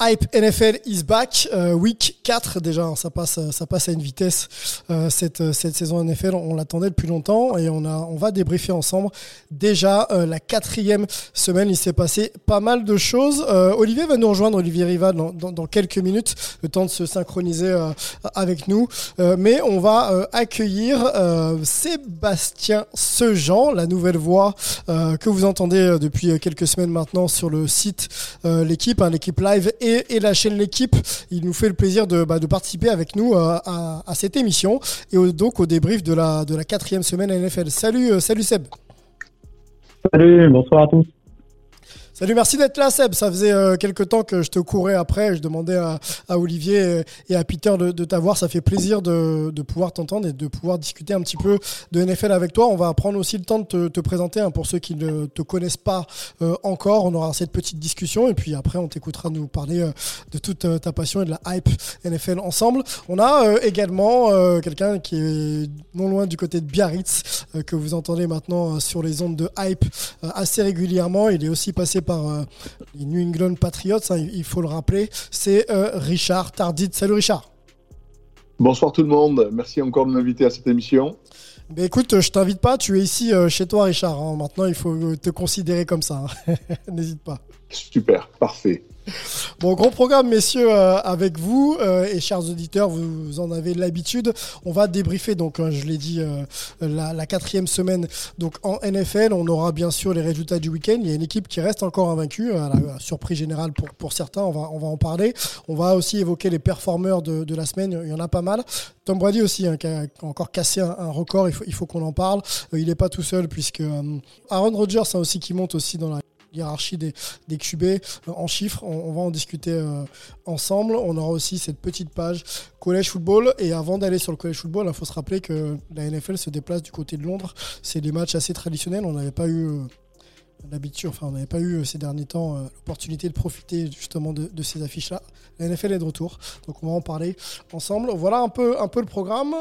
Hype NFL is back, euh, week 4 déjà, ça passe, ça passe à une vitesse euh, cette, cette saison NFL, on l'attendait depuis longtemps et on, a, on va débriefer ensemble. Déjà euh, la quatrième semaine, il s'est passé pas mal de choses. Euh, Olivier va nous rejoindre, Olivier Riva, dans, dans, quelques minutes, le temps de se synchroniser euh, avec nous, Euh, mais on va euh, accueillir euh, Sébastien Sejean, la nouvelle voix euh, que vous entendez euh, depuis quelques semaines maintenant sur le site euh, l'équipe, hein, l'équipe live et, la chaîne l'équipe. Il nous fait le plaisir de, bah, participer avec nous euh, à, cette émission et donc au débrief de la, de la quatrième semaine NFL. Salut, euh, salut Seb. Salut, bonsoir à tous. Salut, merci d'être là, Seb. Ça faisait euh, quelques temps que je te courais après. Je demandais à, Olivier et à Peter de, t'avoir. Ça fait plaisir de, pouvoir t'entendre et de pouvoir discuter un petit peu de NFL avec toi. On va prendre aussi le temps de te, te présenter hein, pour ceux qui ne te connaissent pas euh, encore. On aura cette petite discussion et puis après, on t'écoutera nous parler euh, de toute ta passion et de la hype NFL ensemble. On a euh, également euh, quelqu'un qui est non loin du côté de Biarritz, euh, que vous entendez maintenant sur les ondes de hype assez régulièrement. Il est aussi passé par euh, les New England Patriots, hein, il faut le rappeler. C'est euh, Richard Tardit. Salut Richard. Bonsoir tout le monde. Merci encore de m'inviter à cette émission. Ben écoute, je t'invite pas, tu es ici euh, chez toi Richard. Hein. Maintenant, il faut te considérer comme ça. Hein. N'hésite pas. Super, parfait. Bon, gros programme, messieurs, euh, avec vous euh, et chers auditeurs, vous, en avez l'habitude. On va débriefer, donc, hein, je l'ai dit, euh, la, quatrième semaine donc en NFL. On aura bien sûr les résultats du week-end. Il y a une équipe qui reste encore invaincue, à la, surprise générale pour, certains. On va, en parler. On va aussi évoquer les performeurs de, la semaine. Il y en a pas mal. Tom Brady aussi, hein, qui a encore cassé un, record. Il faut, il faut qu'on en parle. Il n'est pas tout seul, puisque Aaron Rodgers, hein, aussi, qui monte aussi dans la hiérarchie des, des QB euh, en chiffres. On, va en discuter euh, ensemble. On aura aussi cette petite page collège football. Et avant d'aller sur le collège football, il faut se rappeler que la NFL se déplace du côté de Londres. C'est des matchs assez traditionnels. On n'avait pas eu euh, l'habitude, enfin on n'avait pas eu ces derniers temps l'opportunité de profiter justement de, ces affiches-là. La NFL est de retour, donc on va en parler ensemble. Voilà un peu, un peu le programme.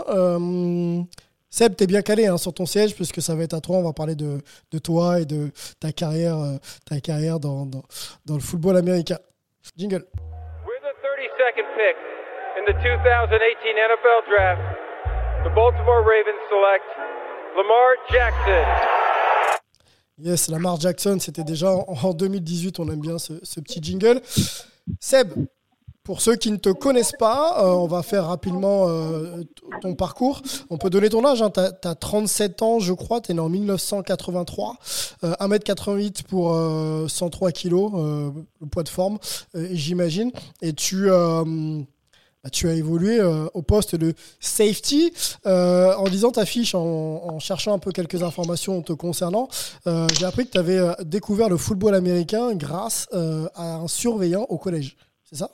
Seb, t'es bien calé hein, sur ton siège puisque ça va être à toi. On va parler de, de toi et de ta carrière, euh, ta carrière dans, dans, dans, le football américain. Jingle. With the 32nd pick in the 2018 NFL Draft, the Baltimore Ravens select Lamar Jackson. Yes, Lamar Jackson, c'était déjà en, en, 2018. On aime bien ce, ce petit jingle. Seb, pour ceux qui ne te connaissent pas, euh, on va faire rapidement euh, ton parcours. On peut donner ton âge, hein. tu as, 37 ans je crois, tu es né en 1983, euh, 1m88 pour 103 kg, le poids de forme j'imagine, et tu... Bah, as évolué au poste de safety. en lisant ta fiche, en, en, cherchant un peu quelques informations te concernant, j'ai appris que tu avais découvert le football américain grâce à un surveillant au collège. C'est ça?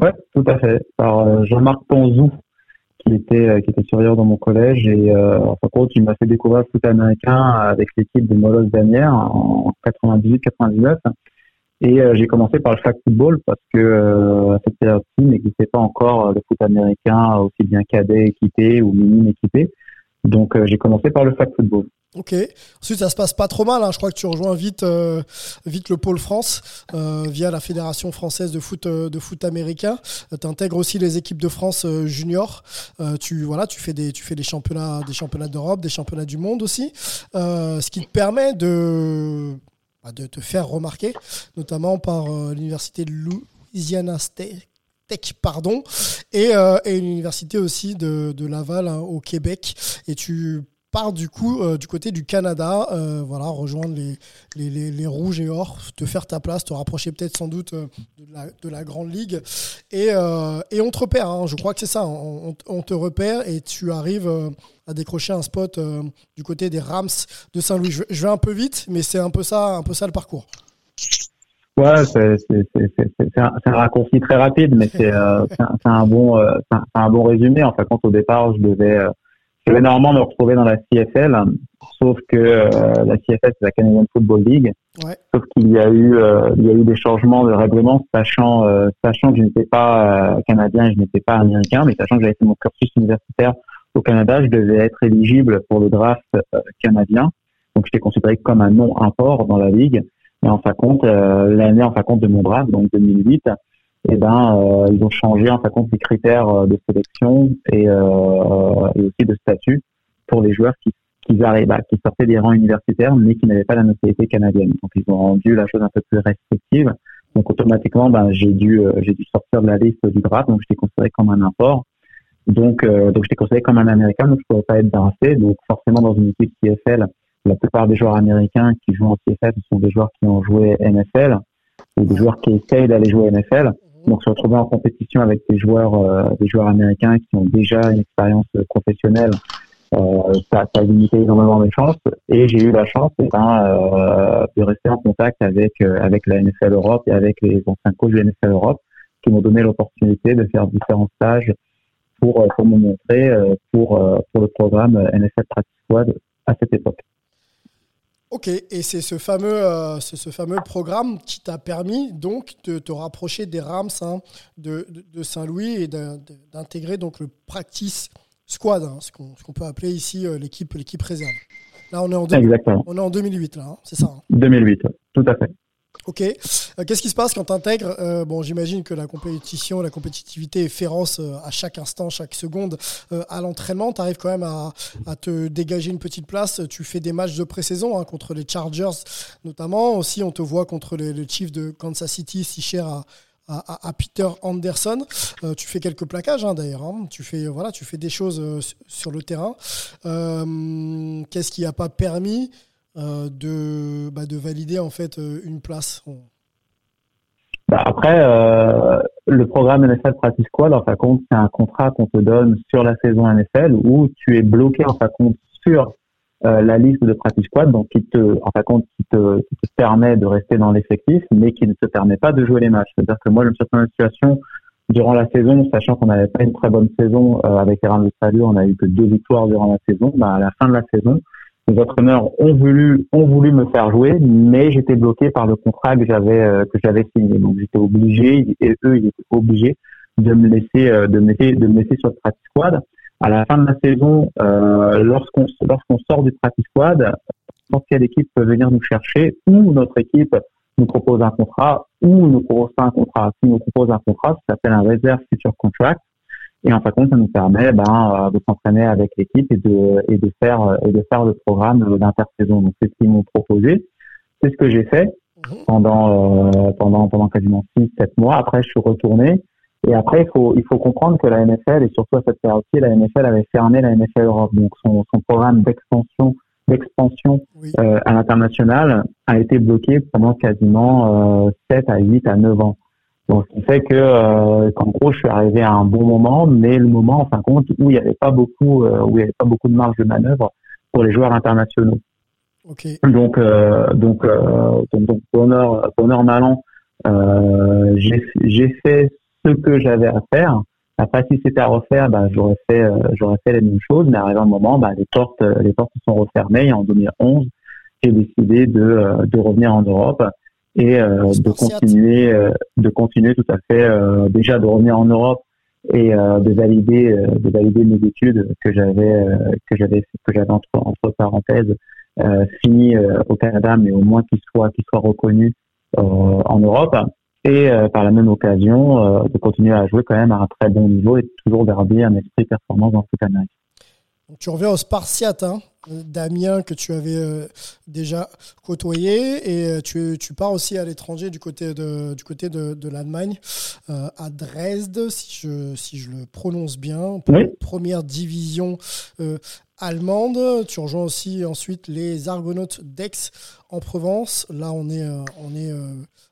Ouais, tout à fait. Par euh, Jean-Marc Ponzou, qui était euh, qui était surveillant dans mon collège et euh, en fin de compte, il m'a fait découvrir le foot américain avec l'équipe de Molos Danière en 98-99. Et j'ai commencé par le flag football parce que à cette période-ci, n'existait pas encore le foot américain aussi bien cadet équipé ou minime équipé. Donc j'ai commencé par le flag football. Ok. Ensuite, ça se passe pas trop mal. Hein. Je crois que tu rejoins vite, euh, vite le pôle France euh, via la fédération française de foot, euh, de foot américain. Tu intègres aussi les équipes de France euh, junior. Euh, tu voilà, tu fais des, tu fais des championnats, des championnats d'Europe, des championnats du monde aussi, ce qui te permet de bah, de te faire remarquer, notamment par l'université de Louisiana Tech, pardon, et, euh, et une université aussi de, de Laval hein, au Québec. Et tu pars du coup euh, du côté du Canada, euh, voilà, rejoindre les, les, les, rouges et or, te faire ta place, te rapprocher peut-être sans doute euh, de, la, de la grande ligue. Et, et on te repère, hein, je crois que c'est ça, on, on te repère et tu arrives à décrocher un spot du côté des Rams de Saint-Louis. Je, vais un peu vite, mais c'est un peu ça, un peu ça le parcours. Ouais, c'est un, un raccourci très rapide, mais c'est un, un bon un, bon résumé. En fait, quand au départ, je devais je devais normalement me retrouver dans la CFL, sauf que euh, la CFL c'est la Canadian Football League, Ouais. sauf qu'il y a eu euh, il y a eu des changements de règlement, sachant euh, sachant que je n'étais pas euh, canadien et je n'étais pas américain, mais sachant que j'avais fait mon cursus universitaire au Canada, je devais être éligible pour le draft euh, canadien. Donc j'étais considéré comme un non import dans la ligue. Et en fin de compte, euh, l'année en fin de compte de mon draft, donc 2008, eh ben euh, ils ont changé en fin de les critères euh, de sélection et, euh, et aussi de statut pour les joueurs qui qui, arrivent, bah, qui sortaient des rangs universitaires mais qui n'avaient pas la nationalité canadienne. Donc ils ont rendu la chose un peu plus restrictive. Donc automatiquement, ben, j'ai dû euh, j'ai dû sortir de la liste du draft, donc j'étais considéré comme un import. Donc euh, donc j'étais considéré comme un américain, donc je pouvais pas être drafté. Donc forcément dans une équipe CFL, la plupart des joueurs américains qui jouent en CFL ce sont des joueurs qui ont joué NFL ou des joueurs qui essayent d'aller jouer NFL. Donc se retrouver en compétition avec des joueurs euh, des joueurs américains qui ont déjà une expérience professionnelle, euh, ça, ça a limité énormément mes chances. Et j'ai eu la chance eh ben, euh, de rester en contact avec avec la NFL Europe et avec les anciens coachs de NFL Europe qui m'ont donné l'opportunité de faire différents stages pour pour me montrer pour pour le programme NFL Practice Squad à cette époque. Ok, et c'est ce fameux, euh, c'est ce fameux programme qui t'a permis donc de te rapprocher des Rams hein, de, de, de Saint-Louis et d'in- d'intégrer donc le practice squad, hein, ce qu'on peut appeler ici euh, l'équipe l'équipe réserve. Là, on est en, deux- on est en 2008, là, hein, c'est ça. hein. 2008, tout à fait. Ok. Euh, Qu'est-ce qui se passe quand tu intègres Bon, j'imagine que la compétition, la compétitivité est féroce euh, à chaque instant, chaque seconde. Euh, à l'entraînement, tu arrives quand même à, te dégager une petite place. Tu fais des matchs de pré-saison hein, contre les Chargers, notamment. Aussi, on te voit contre les, les Chiefs de Kansas City, si cher à, Peter Anderson. Euh, tu fais quelques plaquages hein, d'ailleurs. hein. Tu fais voilà, tu fais des choses euh, su- sur le terrain. Euh, Qu'est-ce qui n'a pas permis euh, de, bah, de valider en fait euh, une place Bah, après, euh, le programme NFL Practice Squad, en fin de compte, c'est un contrat qu'on te donne sur la saison NFL où tu es bloqué en fin compte sur euh, la liste de Practice Squad, donc qui te, en fin compte, qui te, permet de rester dans l'effectif, mais qui ne te permet pas de jouer les matchs. C'est-à-dire que moi, je me suis dans une situation durant la saison, sachant qu'on n'avait pas une très bonne saison euh, avec de Salut, on a eu que deux victoires durant la saison. Bah, à la fin de la saison, les entraîneurs ont voulu ont voulu me faire jouer, mais j'étais bloqué par le contrat que j'avais euh, que j'avais signé. Donc j'étais obligé et eux ils étaient obligés de me laisser euh, de me laisser de me laisser sur le practice squad. À la fin de la saison, euh, lorsqu'on lorsqu'on sort du practice squad, n'importe quelle équipe peut venir nous chercher ou notre équipe nous propose un contrat ou nous propose pas un contrat. Si nous propose un contrat, ça s'appelle un reserve future contract. Et en fin de compte, ça nous permet ben, euh, de s'entraîner avec l'équipe et de, et de faire euh, et de faire le programme euh, d'intersaison. Donc c'est ce qu'ils m'ont proposé. C'est ce que j'ai fait pendant euh, pendant pendant quasiment six sept mois. Après, je suis retourné. Et après, il faut il faut comprendre que la NFL et surtout à cette période-ci, la NFL avait fermé la NFL Europe. Donc son son programme d'expansion d'expansion Oui. euh, à l'international a été bloqué pendant quasiment euh, 7 à 8 à 9 ans. Donc, ce qui fait que, euh, qu'en gros, je suis arrivé à un bon moment, mais le moment, en fin de compte, où il n'y avait pas beaucoup, euh, où il y avait pas beaucoup de marge de manœuvre pour les joueurs internationaux. Ok. Donc, euh, donc, euh, donc, donc, bonheur, bonheur malin, euh, j'ai, j'ai fait ce que j'avais à faire. Après, si c'était à refaire, bah, j'aurais fait, euh, j'aurais fait les mêmes choses. Mais arrivé un moment, bah, les portes, les portes se sont refermées. Et en 2011, j'ai décidé de, de revenir en Europe et euh, de continuer, euh, de continuer tout à fait, euh, déjà de revenir en Europe et euh, de valider, euh, de valider mes études que j'avais, euh, que j'avais, que j'avais entre, entre parenthèses euh, fini euh, au Canada, mais au moins qu'il soit, qu'il soit reconnu euh, en Europe. Et euh, par la même occasion, euh, de continuer à jouer quand même à un très bon niveau et toujours garder un esprit performance dans ce américain. Donc, tu reviens au Spartiate, hein, Damien que tu avais déjà côtoyé et tu, tu pars aussi à l'étranger du côté de, du côté de, de l'Allemagne, à Dresde, si je, si je le prononce bien, première division allemande. Tu rejoins aussi ensuite les Argonautes d'Aix en Provence. Là, on est, on est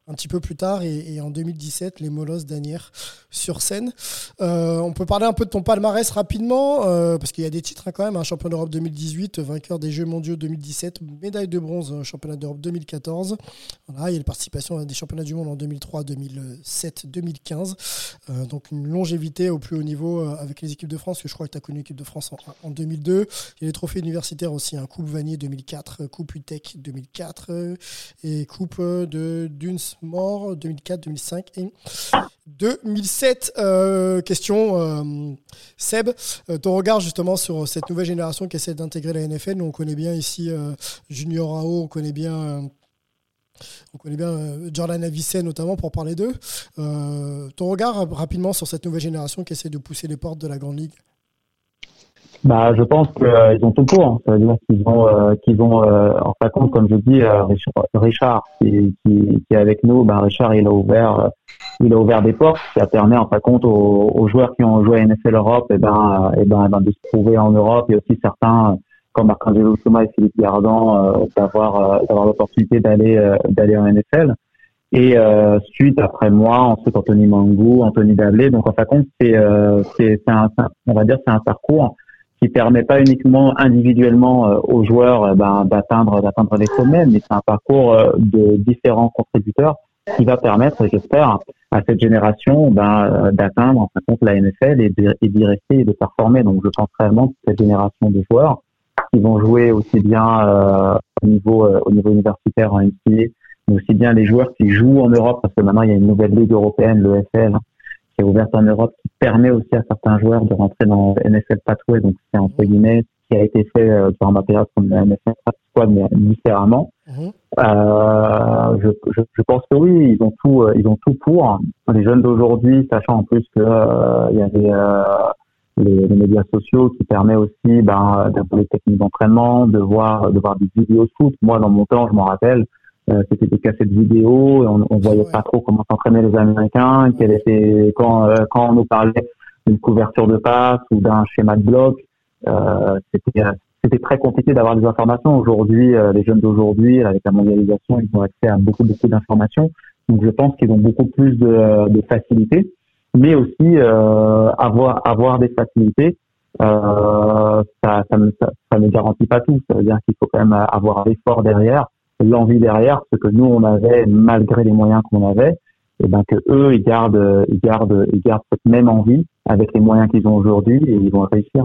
un petit peu plus tard et, en 2017 les Molosses d'Anières sur scène. Euh, on peut parler un peu de ton palmarès rapidement euh, parce qu'il y a des titres hein, quand même. Un champion d'Europe 2018, vainqueur des Jeux mondiaux 2017, médaille de bronze championnat d'Europe 2014. Voilà, il y a la participation à des championnats du monde en 2003, 2007, 2015. donc une longévité au plus haut niveau euh, avec les équipes de France que je crois que tu as connu l'équipe de France en, 2002. Il y a les trophées universitaires aussi, un hein, Coupe Vanier 2004, Coupe UTEC 2004 et Coupe de Dunes mort 2004, 2005 et 2007. Euh, question, euh, Seb, euh, ton regard justement sur cette nouvelle génération qui essaie d'intégrer la NFL. Nous, on connaît bien ici Junior Rao, on connaît bien. On connaît bien Jordan Avicet notamment pour parler d'eux. ton regard rapidement sur cette nouvelle génération qui essaie de pousser les portes de la Grande Ligue bah, je pense qu'ils euh, ont tout pour. Hein. Ça veut dire qu'ils ont, euh, qu'ils ont, euh, en fin compte, comme je dis, Richard, qui, est avec nous. Bah, Richard, il a ouvert, il a ouvert des portes. Ça permet, en fin compte, aux, joueurs qui ont joué à NFL Europe, et eh ben, et eh ben, ben, de se trouver en Europe. A aussi certains, comme Marc-Angelo Souma et Philippe Gardan, d'avoir, d'avoir l'opportunité d'aller, d'aller en NFL. Et euh, suite après moi, ensuite Anthony Mangou, Anthony Dablé. Donc en fin compte, c'est, c'est, un, on va dire, c'est un parcours qui permet pas uniquement individuellement euh, aux joueurs euh, ben, d'atteindre d'atteindre les sommets, mais c'est un parcours euh, de différents contributeurs qui va permettre, j'espère, à cette génération ben, d'atteindre en fin compte la NFL et d'y rester et de performer. Donc je pense réellement que cette génération de joueurs qui vont jouer aussi bien au niveau au niveau universitaire en NCAA, mais aussi bien les joueurs qui jouent en Europe, parce que maintenant il y a une nouvelle ligue européenne, l'EFL, qui est ouverte en Europe, qui permet aussi à certains joueurs de rentrer dans NFL Pathway. Donc, c'est entre guillemets ce qui a été fait euh, durant ma période comme le NFL Squad, mais différemment. Mhm. Euh, je, je, je, pense que oui, ils ont tout, euh, ils ont tout pour. Les jeunes d'aujourd'hui, sachant en plus que euh, il y avait les, les, médias sociaux qui permet aussi ben, d'avoir les techniques d'entraînement, de voir, de voir des vidéos de foot. Moi, dans mon temps, je m'en rappelle, euh, c'était des cassettes vidéo, et on, on voyait pas trop comment s'entraînaient les Américains, quel était quand euh, quand on nous parlait d'une couverture de passe ou d'un schéma de bloc, euh, c'était c'était très compliqué d'avoir des informations. Aujourd'hui, les jeunes d'aujourd'hui, avec la mondialisation, ils ont accès à beaucoup beaucoup d'informations. Donc je pense qu'ils ont beaucoup plus de, de facilité, mais aussi avoir avoir des facilités. Euh, ça, ça, ça, ça, ne garantit pas tout. Ça veut dire qu'il faut quand même avoir l'effort derrière l'envie derrière, ce que nous on avait malgré les moyens qu'on avait, et ben que eux ils gardent, ils gardent, ils gardent cette même envie avec les moyens qu'ils ont aujourd'hui et ils vont réussir.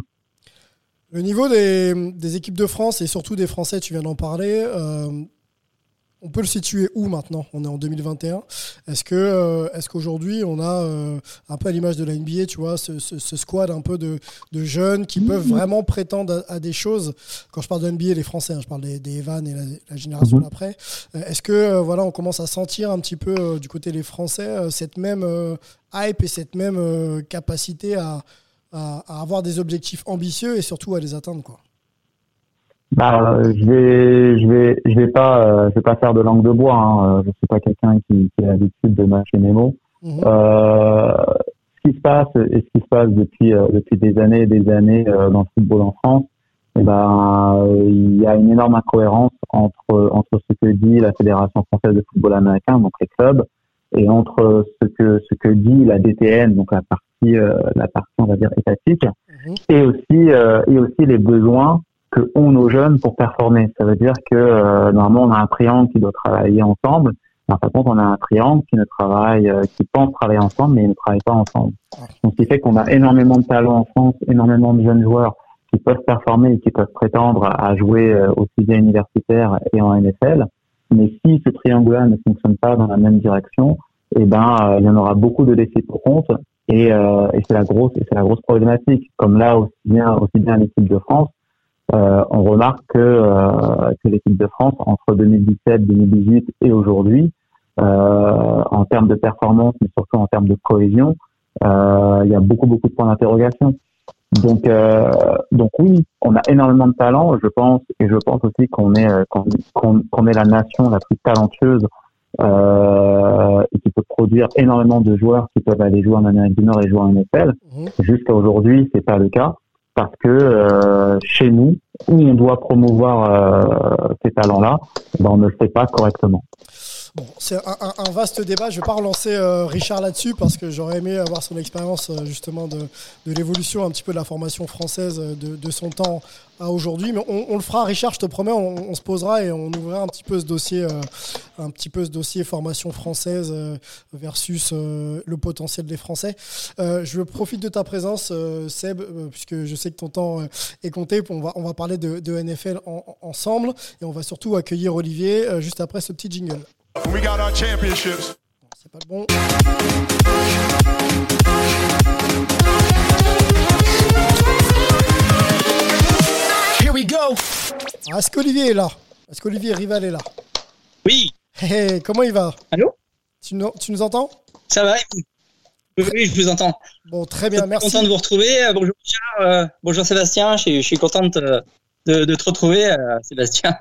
Le niveau des, des, équipes de France et surtout des Français, tu viens d'en parler. Euh, on peut le situer où maintenant? On est en 2021. Est-ce que euh, est-ce qu'aujourd'hui on a euh, un peu à l'image de la NBA, tu vois, ce, squad un peu de, jeunes qui peuvent vraiment prétendre à, des choses? Quand je parle de NBA, les Français, hein, je parle des, Evan et la, génération mhm. d'après. Euh, est-ce que voilà, on commence à sentir un petit peu du côté des Français cette même hype et cette même capacité à, à, avoir des objectifs ambitieux et surtout à les atteindre, quoi? Bah, je vais, je vais, je vais pas, euh, je vais pas faire de langue de bois. Hein. Je suis pas quelqu'un qui, qui a l'habitude de mâcher mes mots. Mhm. Euh, ce qui se passe et ce qui se passe depuis euh, depuis des années et des années euh, dans le football en France, eh ben, il y a une énorme incohérence entre entre ce que dit la Fédération française de football américain, donc les clubs, et entre ce que ce que dit la DTN, donc la partie la partie on va dire étatique, mhm. et aussi et aussi les besoins que ont nos jeunes pour performer. Ça veut dire que euh, normalement on a un triangle qui doit travailler ensemble. En fait, on a un triangle qui ne travaille, euh, qui pense travailler ensemble, mais ils ne travaillent pas ensemble. Donc, ce qui fait qu'on a énormément de talents en France, énormément de jeunes joueurs qui peuvent performer et qui peuvent prétendre à jouer euh, aussi bien universitaire et en NFL. Mais si ce triangle-là ne fonctionne pas dans la même direction, eh ben, il y en aura beaucoup de laissés pour compte. Et, et c'est la grosse, et c'est la grosse problématique. Comme là aussi bien, aussi bien l'équipe de France, euh, on remarque que, euh, que l'équipe de France, entre 2017, 2018 et aujourd'hui, euh, en termes de performance, mais surtout en termes de cohésion, il y a beaucoup, beaucoup de points d'interrogation. Donc, euh, donc oui, on a énormément de talent, je pense, et je pense aussi qu'on est euh, qu'on est la nation la plus talentueuse euh, et qui peut produire énormément de joueurs qui peuvent aller jouer en Amérique du Nord et jouer en NFL. Mhm. Jusqu'à aujourd'hui, c'est pas le cas parce que euh, chez nous, où on doit promouvoir euh, ces talents-là, ben on ne le fait pas correctement. Bon, c'est un, vaste débat. Je ne vais pas relancer euh, Richard là-dessus parce que j'aurais aimé avoir son expérience euh, justement de, l'évolution un petit peu de la formation française euh, de, son temps à aujourd'hui. Mais on, le fera, Richard, je te promets, on, se posera et on ouvrira un petit peu ce dossier, un petit peu ce dossier formation française versus le potentiel des Français. je profite de ta présence, Seb, puisque je sais que ton temps est compté. On va, on va parler de, NFL ensemble et on va surtout accueillir Olivier juste après ce petit jingle. We got our championships. C'est pas bon. Here we go. Est-ce qu'Olivier est là? Est-ce qu'Olivier Rival est là? Oui. Hey, comment il va? Allô? Tu nous, tu nous entends? Ça va oui, je vous entends. Bon, très bien, merci. Content de vous retrouver. Euh, bonjour, euh, bonjour Sébastien. Je, suis contente euh, de, de te retrouver, Sébastien.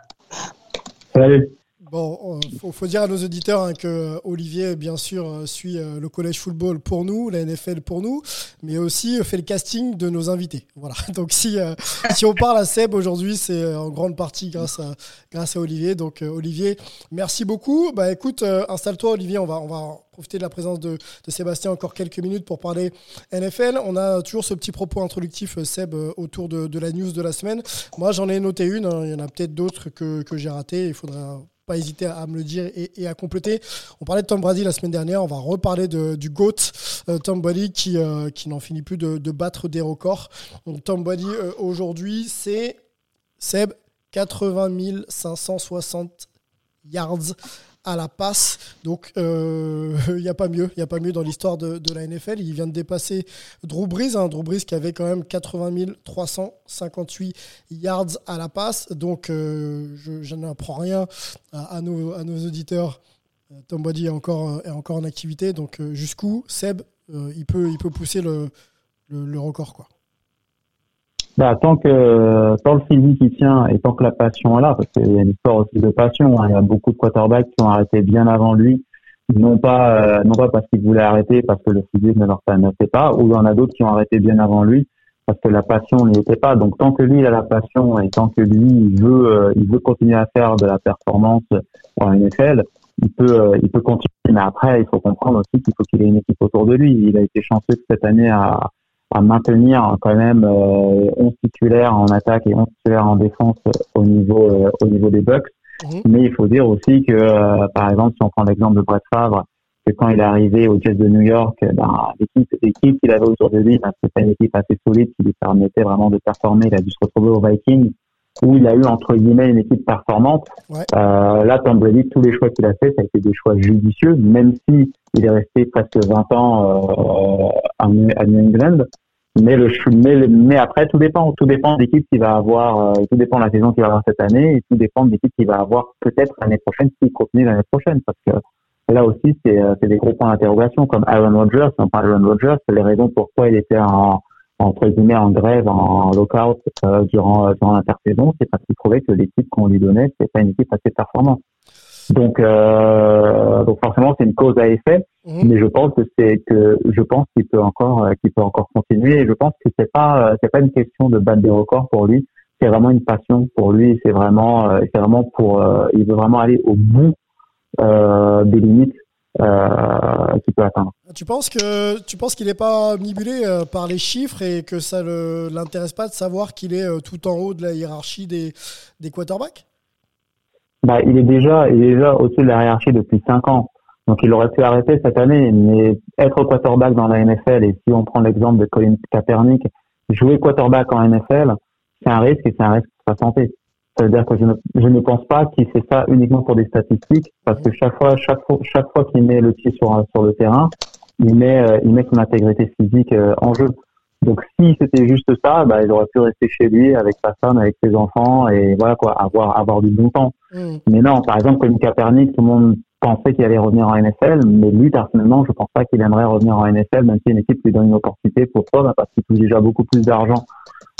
Salut. Bon, il euh, faut, dire à nos auditeurs hein, que euh, Olivier, bien sûr, euh, suit le collège football pour nous, la NFL pour nous, mais aussi fait le casting de nos invités. Voilà. Donc si si on parle à Seb aujourd'hui, c'est en grande partie grâce à grâce à Olivier. Donc Olivier, merci beaucoup. Bah écoute, installe-toi Olivier, on va on va profiter de la présence de, Sébastien encore quelques minutes pour parler NFL. On a toujours ce petit propos introductif, Seb, autour de, la news de la semaine. Moi, j'en ai noté une. Hein. Il y en a peut-être d'autres que, que j'ai ratées. Il faudra hésiter à me le dire et, à compléter. On parlait de Tom Brady la semaine dernière, on va reparler de, du GOAT, euh, Tom Brady, qui, euh, qui n'en finit plus de, battre des records. Donc, Tom Brady, euh, aujourd'hui, c'est Seb, 80 560 yards à la passe. Donc, euh, il n'y a pas mieux. Il a pas mieux dans l'histoire de, la NFL. Il vient de dépasser Drew Brees. Hein, Drew Brees qui avait quand même 80 358 yards à la passe. Donc, euh, je, n'apprends rien à, nos, auditeurs. Euh, Tom Brady est encore, est encore en activité. Donc, jusqu'où Seb, il, peut, pousser le, le, le record quoi. Bah, tant que tant le physique qui tient et tant que la passion est là, parce qu'il y a une histoire aussi de passion. Hein. Il y a beaucoup de quarterbacks qui ont arrêté bien avant lui, non pas euh, non pas parce qu'ils voulaient arrêter, parce que le physique ne leur permettait pas, ou il y en a d'autres qui ont arrêté bien avant lui parce que la passion n'y était pas. Donc tant que lui il a la passion et tant que lui il veut euh, il veut continuer à faire de la performance en NFL, il peut euh, il peut continuer. Mais après il faut comprendre aussi qu'il faut qu'il ait une équipe autour de lui. Il a été chanceux cette année à à maintenir quand même euh, 11 titulaires en attaque et 11 titulaires en défense au niveau euh, au niveau des Bucks. Mhm. Mais il faut dire aussi que, euh, par exemple, si on prend l'exemple de Brett Favre, que quand il est arrivé aux Jets de New York, ben, l'équipe, qu'il avait autour de lui, ben, c'était une équipe assez solide qui lui permettait vraiment de performer. Il a dû se retrouver aux Vikings, où il a eu entre guillemets une équipe performante. Euh, là, Tom Brady, tous les choix qu'il a fait, ça a été des choix judicieux, même si il est resté presque 20 ans euh, à New England. Mais le mais, mais après tout dépend tout dépend de l'équipe qui va avoir euh, tout dépend de la saison qu'il va avoir cette année et tout dépend de l'équipe qui va avoir peut-être l'année prochaine s'il continue l'année prochaine parce que là aussi c'est euh, c'est des gros points d'interrogation comme Aaron Rodgers on parle Aaron Rodgers c'est les raisons pourquoi il était en entre guillemets en grève en lockout euh, durant durant l'intersaison c'est parce qu'il trouvait que l'équipe qu'on lui donnait c'était pas une équipe assez performante donc, euh, donc forcément, c'est une cause à effet. Mhm. Mais je pense que c'est que je pense qu'il peut encore euh, qu'il peut encore continuer. Et je pense que c'est pas euh, c'est pas une question de battre des records pour lui. C'est vraiment une passion pour lui. C'est vraiment c'est vraiment pour il veut vraiment aller au bout des limites qu'il peut atteindre. Tu penses que tu penses qu'il n'est pas omnibulé par les chiffres et que ça ne l'intéresse pas de savoir qu'il est tout en haut de la hiérarchie des des quarterbacks? Bah, il est déjà, il est déjà au-dessus de la hiérarchie depuis cinq ans. Donc, il aurait pu arrêter cette année, mais être quarterback dans la NFL, et si on prend l'exemple de Colin Kaepernick, jouer quarterback en NFL, c'est un risque et c'est un risque pour sa santé. Ça veut dire que je ne, je ne pense pas qu'il fait ça uniquement pour des statistiques, parce que chaque fois, chaque fois, chaque fois qu'il met le pied sur, sur le terrain, il met, euh, il met son intégrité physique euh, en jeu. Donc si c'était juste ça, bah, il aurait pu rester chez lui avec sa femme, avec ses enfants et voilà quoi, avoir avoir du bon temps. Mm. Mais non, par exemple comme Kaepernick, tout le monde pensait qu'il allait revenir en NFL, mais lui personnellement, je pense pas qu'il aimerait revenir en NFL, même si une équipe lui donne une opportunité. Pourquoi bah, Parce qu'il touche déjà beaucoup plus d'argent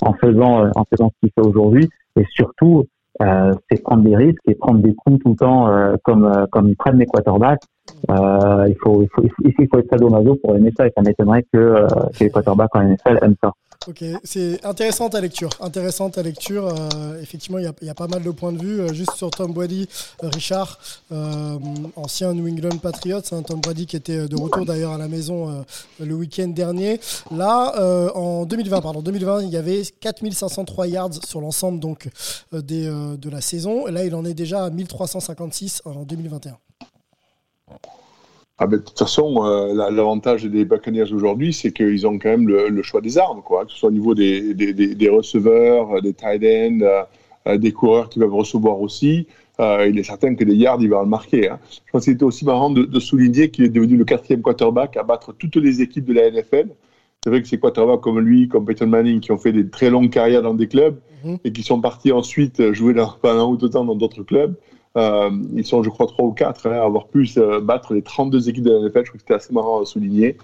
en faisant euh, en faisant ce qu'il fait aujourd'hui, et surtout euh, c'est prendre des risques et prendre des coups tout le temps euh, comme euh, comme ils prennent les quarterbacks. Euh, il faut il faut il faut être sadomaso pour aimer ça et ça m'étonnerait que, euh, que les quarterbacks en NFL aiment ça. Ok, c'est intéressant ta lecture. Intéressante ta lecture. Euh, effectivement, il il y, a, pas mal de points de vue. Euh, juste sur Tom Brady, euh, Richard, ancien New England Patriots, hein, Tom Brady qui était de retour d'ailleurs à la maison le week-end dernier. Là, en 2020, pardon, 2020, il y avait 4503 yards sur l'ensemble donc des, de la saison. Là, il en est déjà à 1356 en 2021. Ah ben, de toute façon, euh, l'avantage des Buccaneers aujourd'hui, c'est qu'ils ont quand même le, le, choix des armes, quoi, que ce soit au niveau des, des, des, des receveurs, des tight ends, euh, des coureurs qui peuvent recevoir aussi. Euh, il est certain que des yards, il va le marquer. Hein. Je pense qu'il était aussi marrant de, de souligner qu'il est devenu le quatrième quarterback à battre toutes les équipes de la NFL. C'est vrai que ces quarterbacks comme lui, comme Peyton Manning, qui ont fait des très longues carrières dans des clubs mm -hmm. et qui sont partis ensuite jouer dans, pendant autant dans d'autres clubs. Euh, ils sont, je crois, trois ou quatre hein, à avoir pu euh, battre les 32 équipes de la NFL. Je trouve que c'était assez marrant à souligner.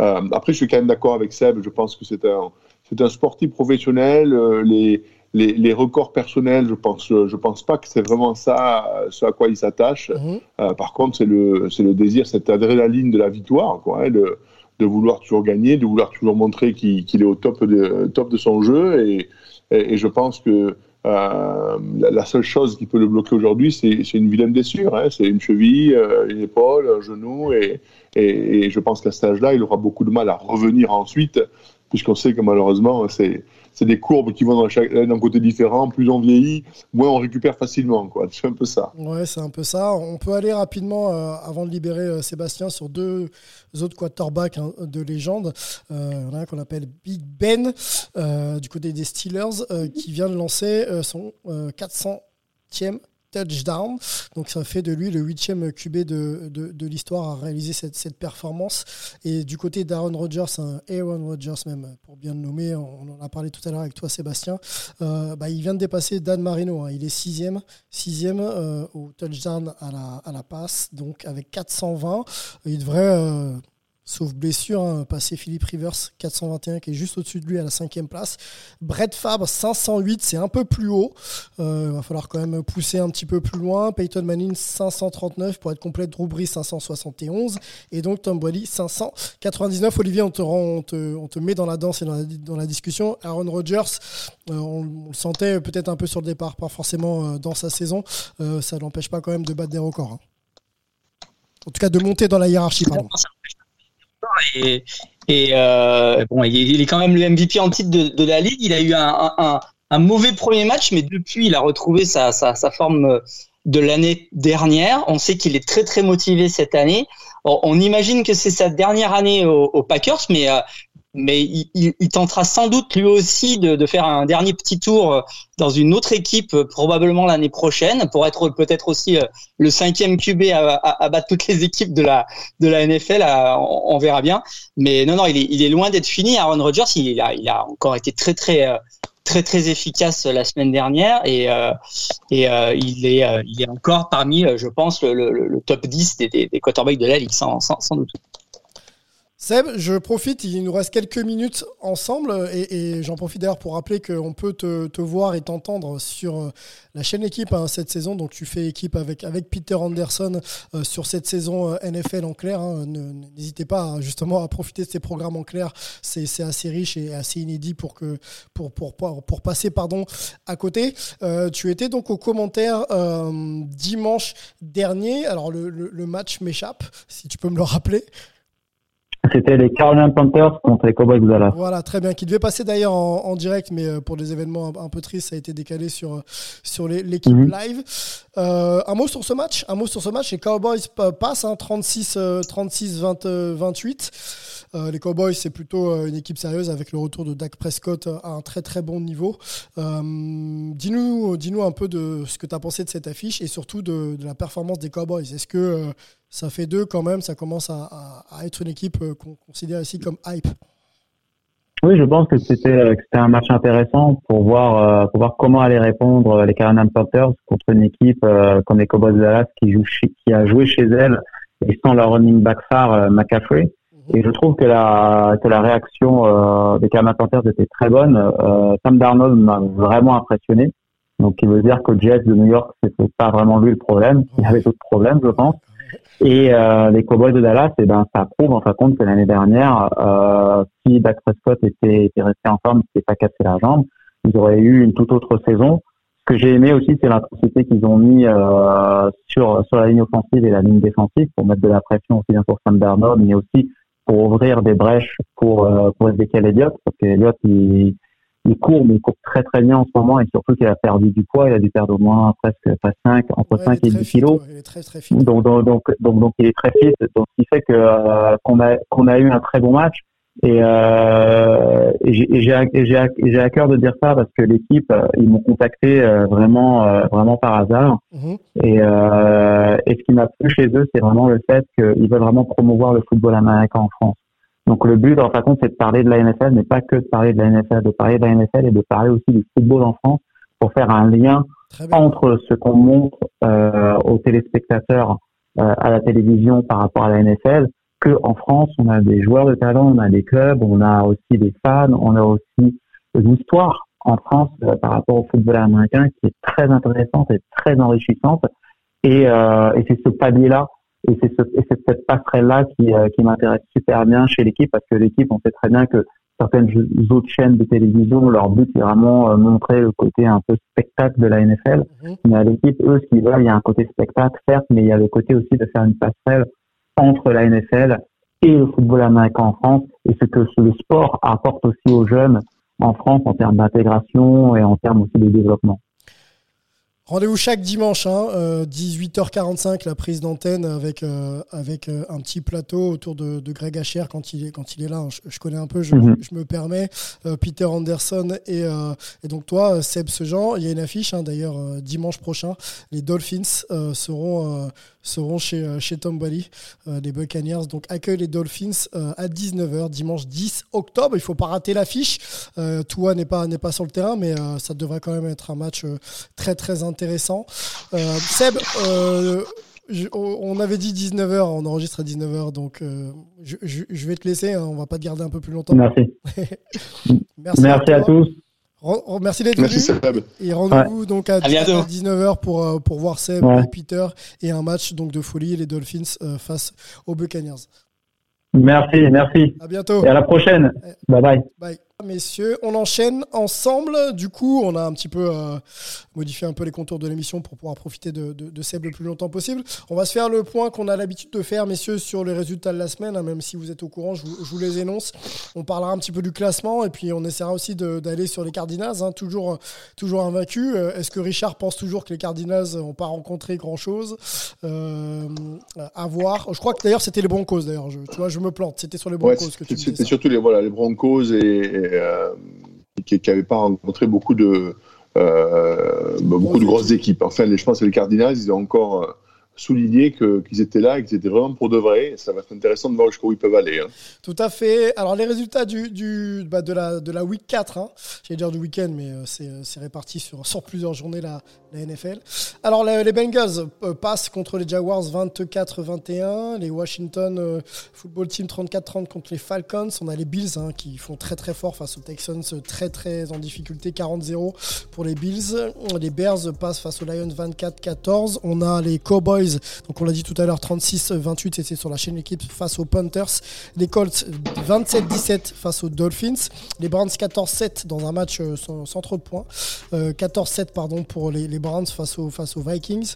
Euh, après, je suis quand même d'accord avec Seb. Je pense que c'est un, c'est un sportif professionnel. Euh, les, les, les, records personnels, je pense, je pense pas que c'est vraiment ça, ce à quoi il s'attache. Mhm. Par contre, c'est le, c'est le désir, cette adrénaline de la victoire, quoi, hein, de, de vouloir toujours gagner, de vouloir toujours montrer qu'il, qu'il est au top de, top de son jeu. Et, et, et je pense que euh, la, seule chose qui peut le bloquer aujourd'hui, c'est une vilaine blessure. Hein. C'est une cheville, euh, une épaule, un genou. Et, et, et je pense qu'à cet âge-là, il aura beaucoup de mal à revenir ensuite, puisqu'on sait que malheureusement, c'est des courbes qui vont d'un côté différent. Plus on vieillit, moins on récupère facilement. C'est un peu ça. Ouais, c'est un peu ça. On peut aller rapidement, euh, avant de libérer euh, Sébastien, sur deux autres quarterbacks hein, de légende. Euh, en a un qu'on appelle Big Ben, euh, du côté des Steelers, euh, qui vient de lancer son 400e touchdown. Donc ça fait de lui le huitième QB de, de, l'histoire à réaliser cette, cette, performance. Et du côté d'Aaron Rodgers, un Aaron Rodgers même, pour bien le nommer, on en a parlé tout à l'heure avec toi Sébastien, euh, bah, il vient de dépasser Dan Marino. Hein. Il est sixième, sixième euh, au touchdown à la, à la passe, donc avec 420. Il devrait... Euh, sauf blessure, hein, passé Philippe Rivers 421 qui est juste au-dessus de lui à la cinquième place. Brett Fabre 508, c'est un peu plus haut. Euh, il va falloir quand même pousser un petit peu plus loin. Peyton Manning 539 pour être complet. Drew Brees 571 et donc Tom Brady 599. Olivier, on te, rend, on te, on te met dans la danse et dans la, dans la discussion. Aaron Rodgers, euh, on, le sentait peut-être un peu sur le départ, pas forcément euh, dans sa saison. ça n'empêche pas quand même de battre des records. Hein. En tout cas, de monter dans la hiérarchie, pardon et, euh, bon, il est quand même le MVP en titre de, la ligue. Il a eu un, un, mauvais premier match, mais depuis, il a retrouvé sa, sa, forme de l'année dernière. On sait qu'il est très très motivé cette année. On, imagine que c'est sa dernière année aux Packers, mais euh, mais il, il, il, tentera sans doute lui aussi de, de, faire un dernier petit tour dans une autre équipe probablement l'année prochaine pour être peut-être aussi le cinquième QB à, à, à, battre toutes les équipes de la de la NFL. À, on, on, verra bien. Mais non non, il est, il est loin d'être fini. Aaron Rodgers, il a, il a encore été très très très très efficace la semaine dernière et euh, et euh, il est euh, il est encore parmi je pense le, le, le top 10 des, des, des quarterbacks de la ligue sans, sans, sans doute. Seb, je profite, il nous reste quelques minutes ensemble et, j'en profite d'ailleurs pour rappeler qu'on peut te, voir et t'entendre sur la chaîne équipe hein, cette saison. Donc tu fais équipe avec, Peter Anderson euh, sur cette saison euh, NFL en clair. Hein. N'hésitez pas hein, justement à profiter de ces programmes en clair. C'est assez riche et assez inédit pour, passer pardon, à côté. Euh, tu étais donc au commentaire euh, dimanche dernier. Alors le match m'échappe, si tu peux me le rappeler. C'était les Carolina Panthers contre les Cowboys de Dallas. Voilà, très bien. Qui devait passer d'ailleurs en, en, direct, mais pour des événements un, un, peu tristes, ça a été décalé sur, sur l'équipe mm -hmm. live. Euh, un mot sur ce match Un mot sur ce match. Les Cowboys passent hein, 36, euh, 36 20, 28. Euh, les Cowboys, c'est plutôt une équipe sérieuse avec le retour de Dak Prescott à un très très bon niveau. Dis-nous dis un peu de ce que tu as pensé de cette affiche et surtout de, la performance des Cowboys. Est-ce que ça fait deux quand même, ça commence à, être une équipe qu'on considère ici comme hype? Oui, je pense que c'était un match intéressant pour voir comment allaient répondre les Carolina Panthers contre une équipe comme les Cowboys de Dallas qui qui a joué chez elle et sans leur running back phare McCaffrey. Et je trouve que la que la réaction euh, des Carolina Panthers était très bonne. Euh, Sam Darnold m'a vraiment impressionné. Donc, il veut dire que Jets de New York, c'était pas vraiment lui le problème. Il y avait d'autres problèmes, je pense. Et euh, les Cowboys de Dallas, et eh ben, ça prouve en fin de compte que l'année dernière, euh, si Dak Prescott était, était resté en forme, s'était pas cassé la jambe, ils auraient eu une toute autre saison. Ce que j'ai aimé aussi, c'est l'intensité qu'ils ont mis euh, sur sur la ligne offensive et la ligne défensive pour mettre de la pression aussi bien pour Sam Darnold, mais aussi pour ouvrir des brèches pour euh, pour Ezekiel Elliott parce que Elliott il, il court mais il court très très bien en ce moment et surtout qu'il a perdu du poids il a dû perdre au moins presque pas 5 entre 5 et 10 kilos. donc, donc, donc donc donc il est très fit donc ce qui fait que euh, qu'on a qu'on a eu un très bon match et, euh, j'ai à cœur de dire ça parce que l'équipe, euh, ils m'ont contacté euh, vraiment, euh, vraiment par hasard. Mhm. Et, euh, et ce qui m'a plu chez eux, c'est vraiment le fait qu'ils veulent vraiment promouvoir le football américain en France. Donc le but, en fin de c'est de parler de la NFL, mais pas que de parler de la NFL, de parler de la NFL et de parler aussi du football en France pour faire un lien entre ce qu'on montre aux téléspectateurs à la télévision par rapport à la NFL en France, on a des joueurs de talent, on a des clubs, on a aussi des fans, on a aussi une histoire en France euh, par rapport au football américain qui est très intéressante et très enrichissante. Et, euh, et c'est ce palier-là et c'est ce, cette passerelle-là qui, euh, qui m'intéresse super bien chez l'équipe parce que l'équipe, on sait très bien que certaines autres chaînes de télévision, leur but c'est vraiment montrer le côté un peu spectacle de la NFL. Mm-hmm. Mais à l'équipe, eux, ce qu'ils veulent, il y a un côté spectacle, certes, mais il y a le côté aussi de faire une passerelle entre la NFL et le football américain en France et ce que le sport apporte aussi aux jeunes en France en termes d'intégration et en termes aussi de développement. Rendez-vous chaque dimanche, hein, 18h45, euh, la prise d'antenne avec, euh, avec euh, un petit plateau autour de, de, Greg Hacher quand il est, quand il est là. Hein. Je, connais un peu, je, mhm. je me permets. Peter Anderson et, et, donc toi, Seb Sejean. Il y a une affiche hein, d'ailleurs dimanche prochain. Les Dolphins seront, seront chez, chez Tom Brady, les Buccaneers. Donc accueille les Dolphins à 19h dimanche 10 octobre. Il ne faut pas rater l'affiche. Toi n'est pas, n'est pas sur le terrain, mais ça devrait quand même être un match très très intéressant intéressant. Euh, Seb, euh, on avait dit 19h, on enregistre à 19h, donc euh, je, vais te laisser, hein, on va pas te garder un peu plus longtemps. Merci. merci, à, tous. merci d'être venu. Et rendez-vous donc à, 19h pour, pour voir Seb et Peter et un match donc de folie, les Dolphins face aux Buccaneers. Merci, merci. À bientôt. Et à la prochaine. Bye bye. Bye. Messieurs, on enchaîne ensemble. Du coup, on a un petit peu euh, modifié un peu les contours de l'émission pour pouvoir profiter de, de, Seb le plus longtemps possible. On va se faire le point qu'on a l'habitude de faire, messieurs, sur les résultats de la semaine. Hein, même si vous êtes au courant, je vous, les énonce. On parlera un petit peu du classement et puis on essaiera aussi d'aller sur les Cardinals, hein, toujours, toujours invaincus. Euh, est-ce que Richard pense toujours que les Cardinals n'ont pas rencontré grand-chose? Euh, À voir. Je crois que d'ailleurs c'était les Broncos. D'ailleurs, tu vois, je me plante. C'était sur les Broncos que tu C'était surtout les, voilà, les Broncos et euh, qui n'avaient pas rencontré beaucoup de, euh, beaucoup de grosses équipes. Enfin, je pense que les Cardinals, ils ont encore euh, souligner qu'ils étaient là qu'ils étaient vraiment pour de vrai. ça va être intéressant de voir jusqu'où ils peuvent aller. Hein. Tout à fait. Alors, les résultats bah, de, la, de la week 4, hein. j'allais dire du week-end, mais c'est réparti sur, sur plusieurs journées la, Alors, les Bengals euh, passent contre les Jaguars 24-21, les Washington Football Team 34-30 contre les Falcons. On a les Bills hein, qui font très très fort face aux Texans, très très en difficulté, 40-0 pour les Bills. Les Bears passent face aux Lions 24-14. On a les Cowboys donc on l'a dit tout à l'heure, 36-28, c'était sur la chaîne équipe face aux Panthers. Les Colts 27-17 face aux Dolphins. Les Browns 14-7 dans un match euh, sans, trop de points. 14-7 euh, pardon pour les, Browns face aux, face aux Vikings.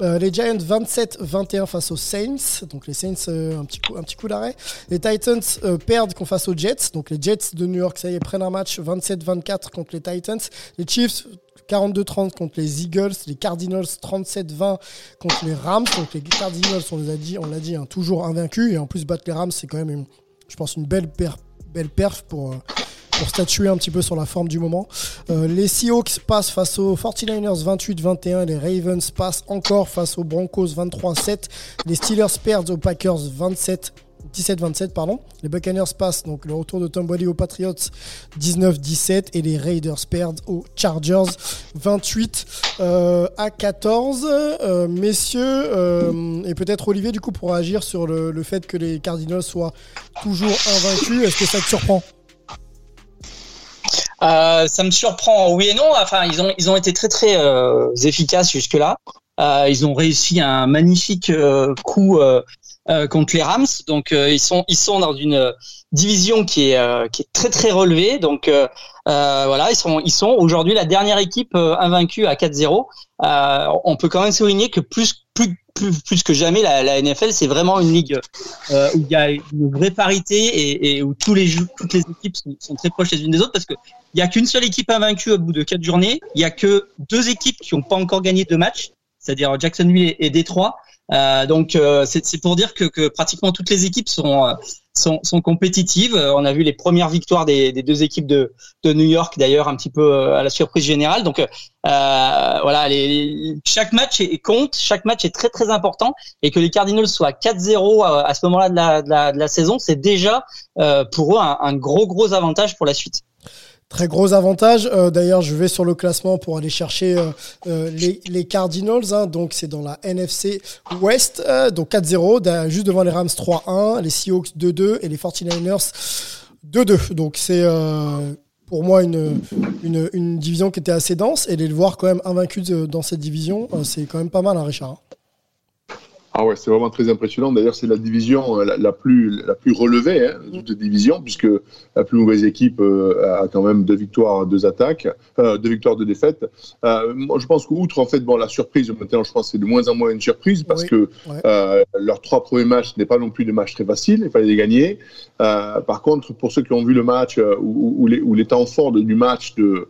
Euh, les Giants 27-21 face aux Saints. Donc les Saints un petit coup, coup d'arrêt. Les Titans perdent face aux Jets. Donc les Jets de New York, ça y est, prennent un match 27-24 contre les Titans. Les Chiefs 42-30 contre les Eagles, les Cardinals 37-20 contre les Rams. Donc les Cardinals, on l'a dit, on l'a dit, hein, toujours invaincus et en plus battre les Rams, c'est quand même, je pense, une belle, belle perf pour euh, pour statuer un petit peu sur la forme du moment. Euh, les Seahawks passent face aux 49ers 28-21. Les Ravens passent encore face aux Broncos 23-7. Les Steelers perdent aux Packers 27 17-27, pardon. Les Buccaneers passent donc le retour de Tom Brady aux Patriots 19-17 et les Raiders perdent aux Chargers 28 euh, à 14. Euh, messieurs, et peut-être Olivier du coup pour réagir sur le, le fait que les Cardinals soient toujours invaincus, est-ce que ça te surprend? Euh, ça me surprend, oui et non. Enfin, ils ont ils ont été très très euh, efficaces jusque là. Euh, ils ont réussi un magnifique euh, coup euh, contre les Rams. Donc ils sont ils sont dans une division qui est qui est très très relevée. Donc voilà, ils sont ils sont aujourd'hui la dernière équipe invaincue à 4-0. Euh, on peut quand même souligner que plus plus plus, plus que jamais la, la NFL c'est vraiment une ligue euh, où il y a une vraie parité et, et où tous les toutes les équipes sont, sont très proches les unes des autres parce que il y a qu'une seule équipe invaincue au bout de quatre journées. Il y a que deux équipes qui n'ont pas encore gagné de match, c'est-à-dire Jacksonville et, et Détroit. Euh, donc euh, c'est c'est pour dire que, que pratiquement toutes les équipes sont euh, sont, sont compétitives. Euh, On a vu les premières victoires des, des deux équipes de, de New York d'ailleurs un petit peu euh, à la surprise générale. Donc euh, voilà, les, chaque match est, compte, chaque match est très très important et que les Cardinals soient 4-0 à, à ce moment-là de la, de la, de la saison, c'est déjà euh, pour eux un, un gros gros avantage pour la suite. Très gros avantage. Euh, D'ailleurs, je vais sur le classement pour aller chercher euh, euh, les, Cardinals. hein. donc, c'est dans la NFC West. donc, 4-0, da- juste devant les Rams 3-1, les Seahawks 2-2 et les 49ers 2-2. Donc, c'est pour moi une, division qui était assez dense. Et les voir quand même invaincus dans cette division, c'est quand même pas mal, hein, Richard. Ah ouais, c'est vraiment très impressionnant. D'ailleurs, c'est la division euh, la, la plus, la plus relevée hein, de toutes les divisions, puisque la plus mauvaise équipe euh, a quand même deux victoires, deux attaques, euh, deux victoires, deux défaites. Euh, moi, je pense qu'outre en fait, bon, la surprise, maintenant, je pense que c'est de moins en moins une surprise, parce Oui, que ouais. euh, leurs trois premiers matchs n'est pas non plus des matchs très faciles, il fallait les gagner. Euh, par contre, pour ceux qui ont vu le match ou, les, les temps forts de- du match de,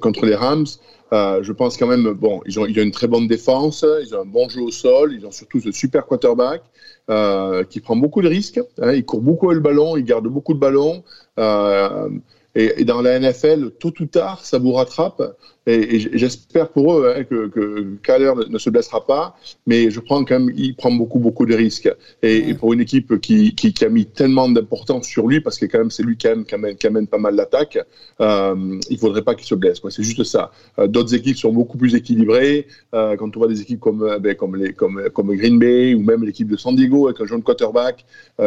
contre les Rams, euh, je pense quand même, bon, ils ont, ils ont une très bonne défense, ils ont un bon jeu au sol, ils ont surtout ce super quarterback euh, qui prend beaucoup de risques, hein, il court beaucoup le ballon, il garde beaucoup de ballons. Euh, et, et dans la NFL, tôt ou tard, ça vous rattrape. Et, et j'espère pour eux hein, que, que Kyler ne, ne se blessera pas, mais je prends quand même, il prend beaucoup, beaucoup de risques. Et, et pour une équipe qui, qui, qui a mis tellement d'importance sur lui, parce que quand même c'est lui qui amène, qui amène, qui amène pas mal d'attaques, euh, il faudrait pas qu'il se blesse. C'est juste ça. Euh, D'autres équipes sont beaucoup plus équilibrées. Euh, quand on voit des équipes comme, euh, ben, comme, les, comme, comme Green Bay ou même l'équipe de San Diego avec un jeune quarterback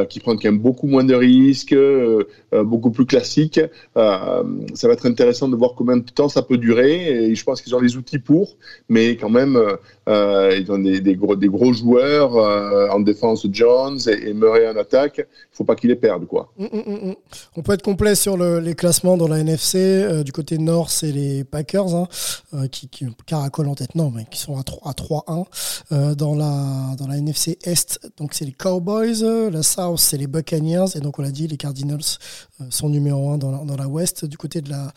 qui prend quand même beaucoup moins de risques, beaucoup plus classique, ça va être intéressant de voir combien de temps ça peut durer. Et je pense qu'ils ont les outils pour, mais quand même, euh, euh, ils ont des, gros, joueurs euh, en défense, Jones et, Murray en attaque. Il faut pas qu'ils les perdent, quoi. Mm, mm, mm. On peut être complet sur le- les classements dans la NFC. du côté nord, c'est les Packers hein, qui, caracolent en tête, non, mais qui sont à 3 à 3-1. Euh, dans, la, dans la NFC Est, donc c'est les Cowboys. La South, c'est les Buccaneers. Et donc, on l'a dit, les Cardinals sont numéro 1 dans la, dans la West. Du côté de la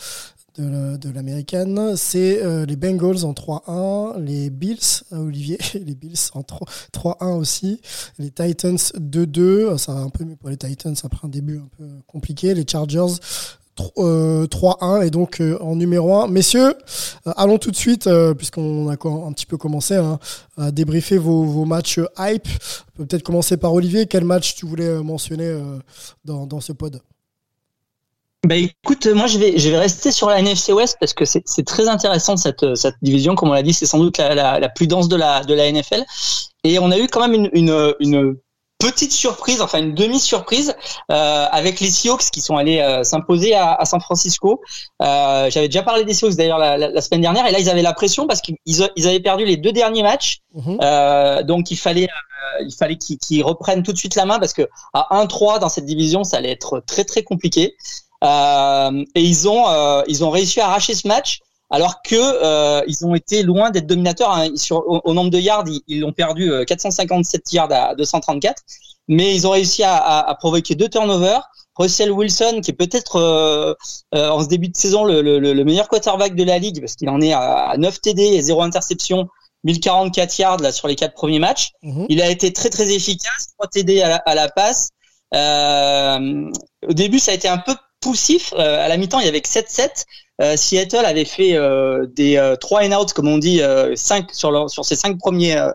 de la- de l'américaine, c'est euh, les Bengals en 3-1, les Bills, euh, Olivier, les Bills en 3 3-1 aussi, les Titans 2-2, euh, ça va un peu mieux pour les Titans après un début un peu compliqué, les Chargers tro- euh, 3-1 et donc en numéro 1. Messieurs, allons tout de suite, puisqu'on a un petit peu commencé hein, à débriefer vos, matchs hype. Peut-être commencer par Olivier. Quel match tu voulais mentionner dans, dans ce pod? Bah écoute, moi je vais je vais rester sur la NFC West parce que c'est c'est très intéressant cette cette division, comme on l'a dit, c'est sans doute la, la, la plus dense de la de la NFL. Et on a eu quand même une une, une petite surprise, enfin une demi surprise euh, avec les Seahawks qui sont allés euh, s'imposer à, à San Francisco. Euh, J'avais déjà parlé des Seahawks d'ailleurs la, la, la semaine dernière et là ils avaient la pression parce qu'ils ils avaient perdu les deux derniers matchs. Mhm. Euh, donc il fallait euh, il fallait qu'ils qu'ils reprennent tout de suite la main parce que à 1-3 dans cette division ça allait être très très compliqué. Euh, et ils ont euh, ils ont réussi à arracher ce match alors que euh, ils ont été loin d'être dominateurs hein. sur au, au, nombre de yards ils, ils ont perdu euh, 457 yards à 234 mais ils ont réussi à, à, à provoquer deux turnovers Russell Wilson qui est peut-être euh, euh, en ce début de saison le, le, le, meilleur quarterback de la ligue parce qu'il en est à, à 9 TD et 0 interception 1044 yards là sur les quatre premiers matchs Mhm. il a été très très efficace 3 TD à la, à la passe euh, au début ça a été un peu poussif. Euh, à la mi-temps, il y avait que 7-7. Euh, Seattle avait fait euh, des euh, 3 and out, comme on dit, euh, 5 sur, leur, sur ses cinq premiers, euh,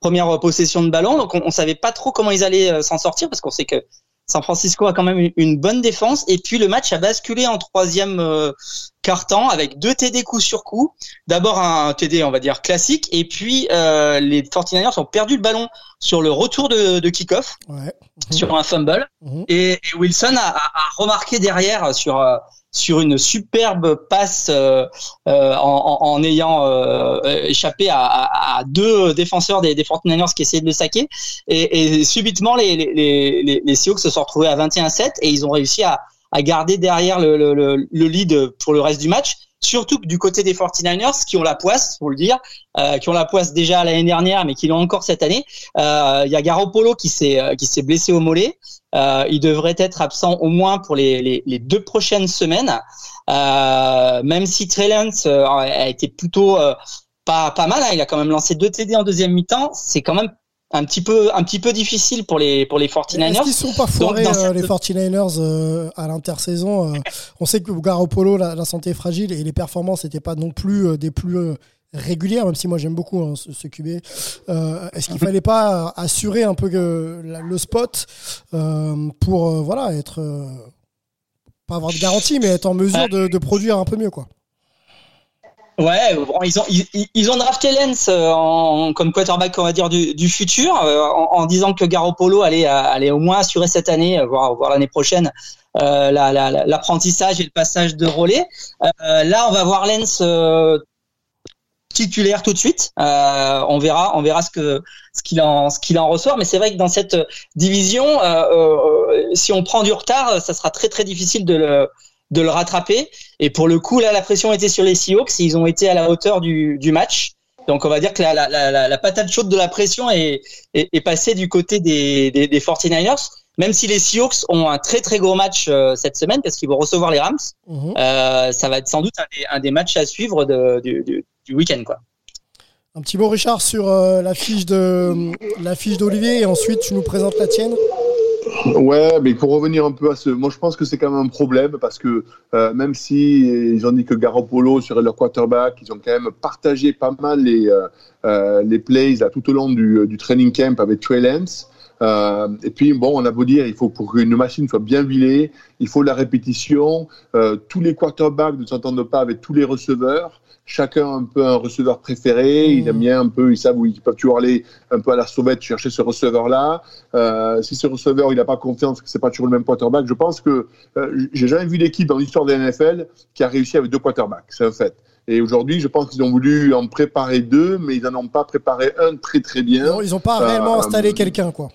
première possession de ballon. Donc on, on savait pas trop comment ils allaient s'en sortir parce qu'on sait que San Francisco a quand même une, bonne défense. Et puis le match a basculé en troisième euh, quart-temps avec deux TD coup sur coup. D'abord un TD, on va dire, classique. Et puis euh, les 49ers ont perdu le ballon sur le retour de, de kick-off, ouais. sur un fumble. Mhm. et, Wilson a, a, remarqué derrière sur... Sur une superbe passe euh, euh, en, ayant euh, échappé à, deux défenseurs des, des 49ers qui essayaient de le saquer. Et, subitement, les, les, Seahawks se sont retrouvés à 21-7 et ils ont réussi à, garder derrière le, lead pour le reste du match. Surtout du côté des 49ers qui ont la poisse, faut le dire, euh, qui ont la poisse déjà l'année dernière, mais qui l'ont encore cette année. Euh, il y a Garoppolo qui s'est qui s'est blessé au mollet. Euh, il devrait être absent au moins pour les, les, deux prochaines semaines. Euh, même si Trey euh, a été plutôt pas pas mal, hein. il a quand même lancé deux TD en deuxième mi-temps. C'est quand même un petit peu un petit peu difficile pour les pour les 49ers. Est-ce qu'ils sont pas foirés les 49ers à l'intersaison On sait que Garoppolo la, la santé est fragile et les performances n'étaient pas non plus des plus régulière, même si moi j'aime beaucoup hein, ce, QB. Euh, est-ce qu'il fallait pas assurer un peu le spot euh, pour euh, voilà être pas avoir de garantie, mais être en mesure de, produire un peu mieux quoi? Ouais, ils ont ils, ont drafté Lens en, comme quarterback on va dire du, futur en, disant que Garoppolo allait allait au moins assurer cette année, voire, voir l'année prochaine. l'apprentissage et le passage de relais. là, on va voir Lens titulaire tout de suite. Euh, on verra, on verra ce que ce qu'il en ce qu'il en ressort. Mais c'est vrai que dans cette division, euh, euh, si on prend du retard, ça sera très très difficile de le de le rattraper. Et pour le coup, là, la pression était sur les Seahawks. Ils ont été à la hauteur du, du match. Donc on va dire que la, la, la, la patate chaude de la pression est, est, est passée du côté des, des, des 49ers même si les Seahawks ont un très très gros match cette semaine parce qu'ils vont recevoir les Rams, mhm. euh, ça va être sans doute un des, un des matchs à suivre de, du, du week-end. Quoi. Un petit mot, Richard, sur euh, la fiche de la fiche d'Olivier et ensuite tu nous présentes la tienne. Ouais, mais pour revenir un peu à ce, moi je pense que c'est quand même un problème parce que euh, même si ils ont dit que Garoppolo serait leur quarterback, ils ont quand même partagé pas mal les euh, les plays là, tout au long du, du training camp avec Trey Lance. Euh, et puis, bon, on a beau dire, il faut pour qu'une machine soit bien vilée, il faut la répétition. Euh, tous les quarterbacks ne s'entendent pas avec tous les receveurs. Chacun un peu un receveur préféré. Il aime bien un peu, ils savent où ils peuvent toujours aller un peu à la sauvette chercher ce receveur-là. Euh, si ce receveur il n'a pas confiance que c'est pas toujours le même quarterback, je pense que euh, j'ai jamais vu d'équipe dans l'histoire de la NFL qui a réussi avec deux quarterbacks. C'est un fait. Et aujourd'hui, je pense qu'ils ont voulu en préparer deux, mais ils n'en ont pas préparé un très très bien. Non, ils n'ont pas réellement euh, installé quelqu'un, quoi.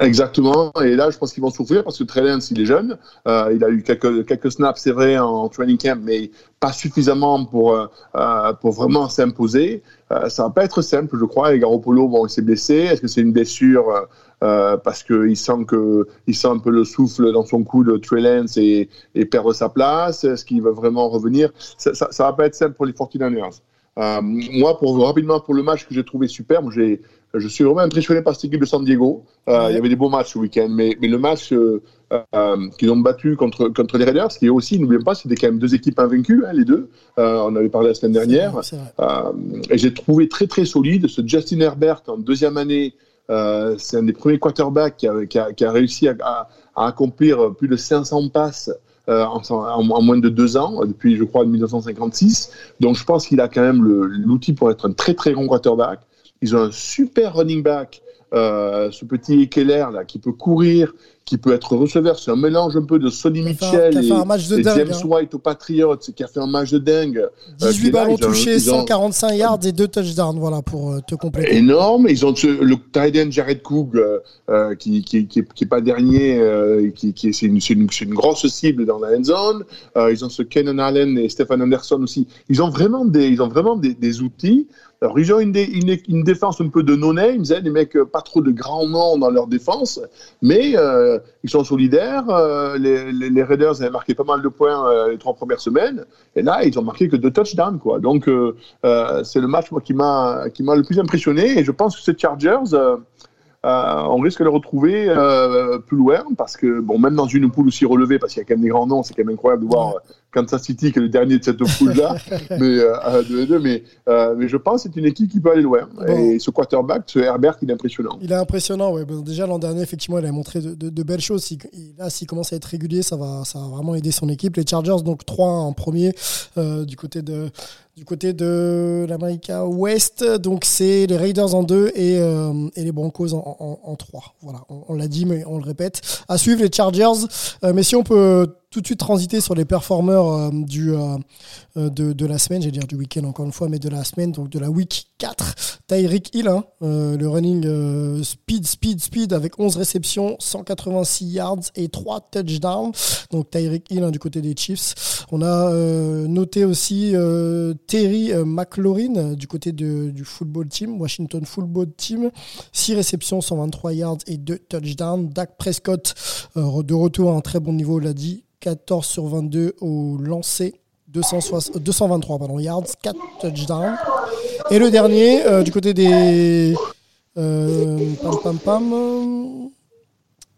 Exactement. Et là, je pense qu'ils vont souffrir parce que Trey Lance, il est jeune. Euh, il a eu quelques, quelques snaps, c'est vrai, en training camp, mais pas suffisamment pour, euh, euh pour vraiment s'imposer. Euh, ça va pas être simple, je crois. Et Garoppolo, bon, il s'est blessé. Est-ce que c'est une blessure euh, parce qu'il sent que il sent un peu le souffle dans son cou de Trey Lance et, et perdre sa place? Est-ce qu'il va vraiment revenir? Ça, ça, ça, va pas être simple pour les 49ers. Euh, moi, pour rapidement pour le match que j'ai trouvé superbe, j'ai je suis vraiment impressionné par cette équipe de San Diego. Euh, il y avait des beaux matchs ce week-end, mais, mais le match euh, qu'ils ont battu contre, contre les Raiders, qui est aussi, n'oublions pas, c'était quand même deux équipes invaincues, hein, les deux. On avait parlé la semaine dernière. Et j'ai trouvé très très solide ce Justin Herbert en deuxième année. c'est un des premiers quarterbacks qui a, qui a, qui a réussi à, à, à, accomplir plus de 500 passes. En, en, moins de deux ans, depuis je crois 1956. Donc je pense qu'il a quand même l'outil pour être un très très bon quarterback. Ils ont un super running back, euh, ce petit Keller là, qui peut courir, qui peut être receveur. C'est un mélange un peu de Sonny Mitchell et, James hein. White aux Patriots, qui a fait un match de dingue. 18 euh, ballons touchés, 145 yards et 2 touchdowns, voilà, pour euh, te compléter. Énorme. Ils ont le tight Jared Cook, euh, qui, qui, qui, est, pas dernier, qui, qui c'est une, une, une, grosse cible dans la end zone. ils ont ce Kenan Allen et Stephen Anderson aussi. Ils ont vraiment des, ils ont vraiment des, des outils. Alors, ils ont une, une, une, défense un peu de no-name, des mecs pas trop de grands noms dans leur défense, mais euh, ils sont solidaires. Euh, les, les, les, Raiders avaient marqué pas mal de points euh, les trois premières semaines, et là, ils ont marqué que deux touchdowns, quoi. Donc, c'est le match moi, qui m'a le plus impressionné, et je pense que ces Chargers euh, on risque de le retrouver euh, plus loin parce que, bon, même dans une poule aussi relevée, parce qu'il y a quand même des grands noms, c'est quand même incroyable de voir Kansas City qui est le dernier de cette poule-là. mais, euh, mais, mais je pense que c'est une équipe qui peut aller loin. Et ce quarterback, ce Herbert, il est impressionnant. Il est impressionnant, ouais. déjà l'an dernier, effectivement, il a montré de, belles choses. là, s'il commence à être régulier, ça va, ça va vraiment aider son équipe. Les Chargers, donc 3 en premier du côté de du côté de l'Amérique Ouest. Donc c'est les Raiders en 2 et, euh, et les Broncos en, en, 3. Voilà, on, l'a dit, mais on le répète. À suivre les Chargers. Euh, mais si on peut tout de suite transiter sur les performeurs euh, du, de, de, la semaine, j'allais dire du week-end encore une fois, mais de la semaine, donc de la week 4. Tyreek Hill, hein, le running speed, speed, speed avec 11 réceptions, 186 yards et 3 touchdowns. Donc Tyreek Hill hein, du côté des Chiefs. On a noté aussi Terry euh, McLaurin euh, du côté du football team, Washington Football Team. 6 réceptions, 123 yards et 2 touchdowns. Dak Prescott euh, de retour à un très bon niveau, l'a dit. 14 sur 22 au lancer. 223 pardon, yards, 4 touchdowns. Et le dernier, du côté des... pam,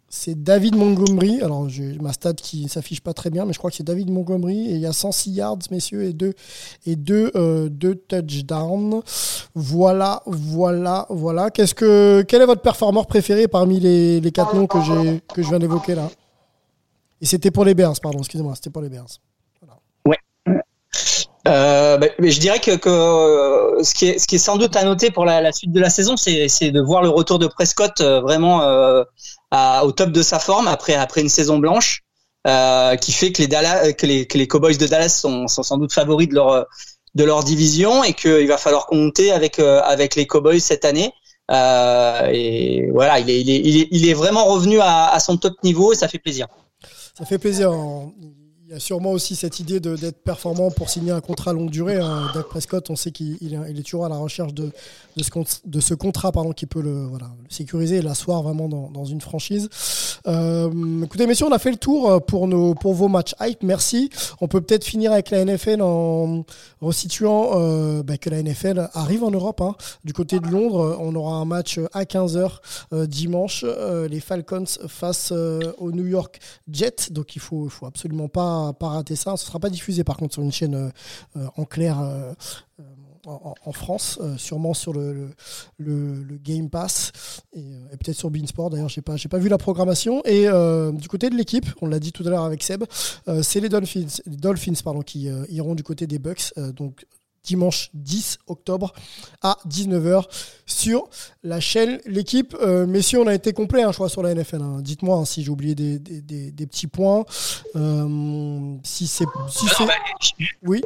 c'est David Montgomery. Alors, j'ai ma stat qui s'affiche pas très bien, mais je crois que c'est David Montgomery. Et il y a 106 yards, messieurs, et deux, et deux, euh, touchdowns. Voilà, voilà, voilà. Qu'est-ce que, quel est votre performeur préféré parmi les, les noms que, que je viens d'évoquer là? Et c'était pour les Bears, pardon, excusez-moi, c'était pour les Bears. Ouais. Euh, bah, je dirais que, euh, ce, qui est, sans doute à noter pour la, suite de la saison, c'est, de voir le retour de Prescott vraiment au top de sa forme après une saison blanche, euh, qui fait que les Cowboys de Dallas sont, sans doute favoris de leur division et qu'il va falloir compter avec euh, les Cowboys cette année. Euh, et voilà, il est, vraiment revenu à, son top niveau et ça fait plaisir. Ça fait plaisir. Il y a sûrement aussi cette idée d'être performant pour signer un contrat longue durée. Hein. Prescott, on sait qu'il est, toujours à la recherche de, de, ce, contrat pardon, qui peut le, voilà, sécuriser et l'asseoir vraiment dans, dans, une franchise. Euh, écoutez, messieurs, on a fait le tour euh, pour, nos, pour vos matchs hype. Merci. On peut peut-être finir avec la NFL en resituant euh, bah, que la NFL arrive en Europe. Hein. Du côté de Londres, on aura un match à 15h euh, dimanche. Les Falcons face au New York Jets. Donc il faut, faut absolument pas pas, rater ça. Ce sera pas diffusé par contre sur une chaîne euh, euh, en clair euh, en, France, sûrement sur le, le, Game Pass et, peut-être sur Beansport. D'ailleurs, je n'ai pas, pas vu la programmation. Et du côté de l'équipe, on l'a dit tout à l'heure avec Seb, c'est les Dolphins, les Dolphins pardon, qui iront du côté des Bucks. donc dimanche 10 octobre à 19h sur la chaîne L'équipe. Euh, messieurs, on a été complet, hein, je crois, sur la NFL. Hein. Dites-moi hein, si j'ai oublié des, petits points. Euh, si c'est. Si bah, oui.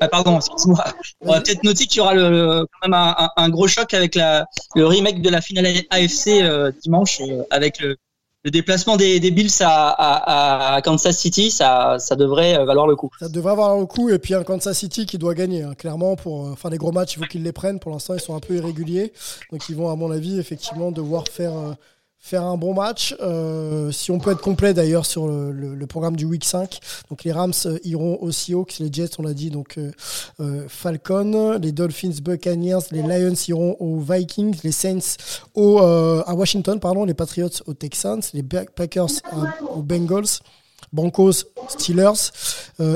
Ah, pardon, excuse-moi. On va peut-être noter qu'il y aura le, quand même un, gros choc avec la, le remake de la finale AFC euh, dimanche avec le, le déplacement des, Bills à, Kansas City, ça, devrait euh, valoir le coup. Ça devrait valoir le coup. Et puis un Kansas City qui doit gagner, hein. clairement. Pour euh, faire les gros matchs, il faut qu'ils les prennent. Pour l'instant, ils sont un peu irréguliers. Donc ils vont, à mon avis, effectivement, devoir faire euh, faire un bon match. Euh, si on peut être complet d'ailleurs sur le, programme du Week 5. Donc les Rams euh, iront aux Seahawks, les Jets on l'a dit, donc euh, Falcon, les Dolphins, Buccaneers, les Lions iront aux Vikings, les Saints au, à Washington, pardon, les Patriots aux Texans, les Packers aux Bengals. Broncos, Steelers,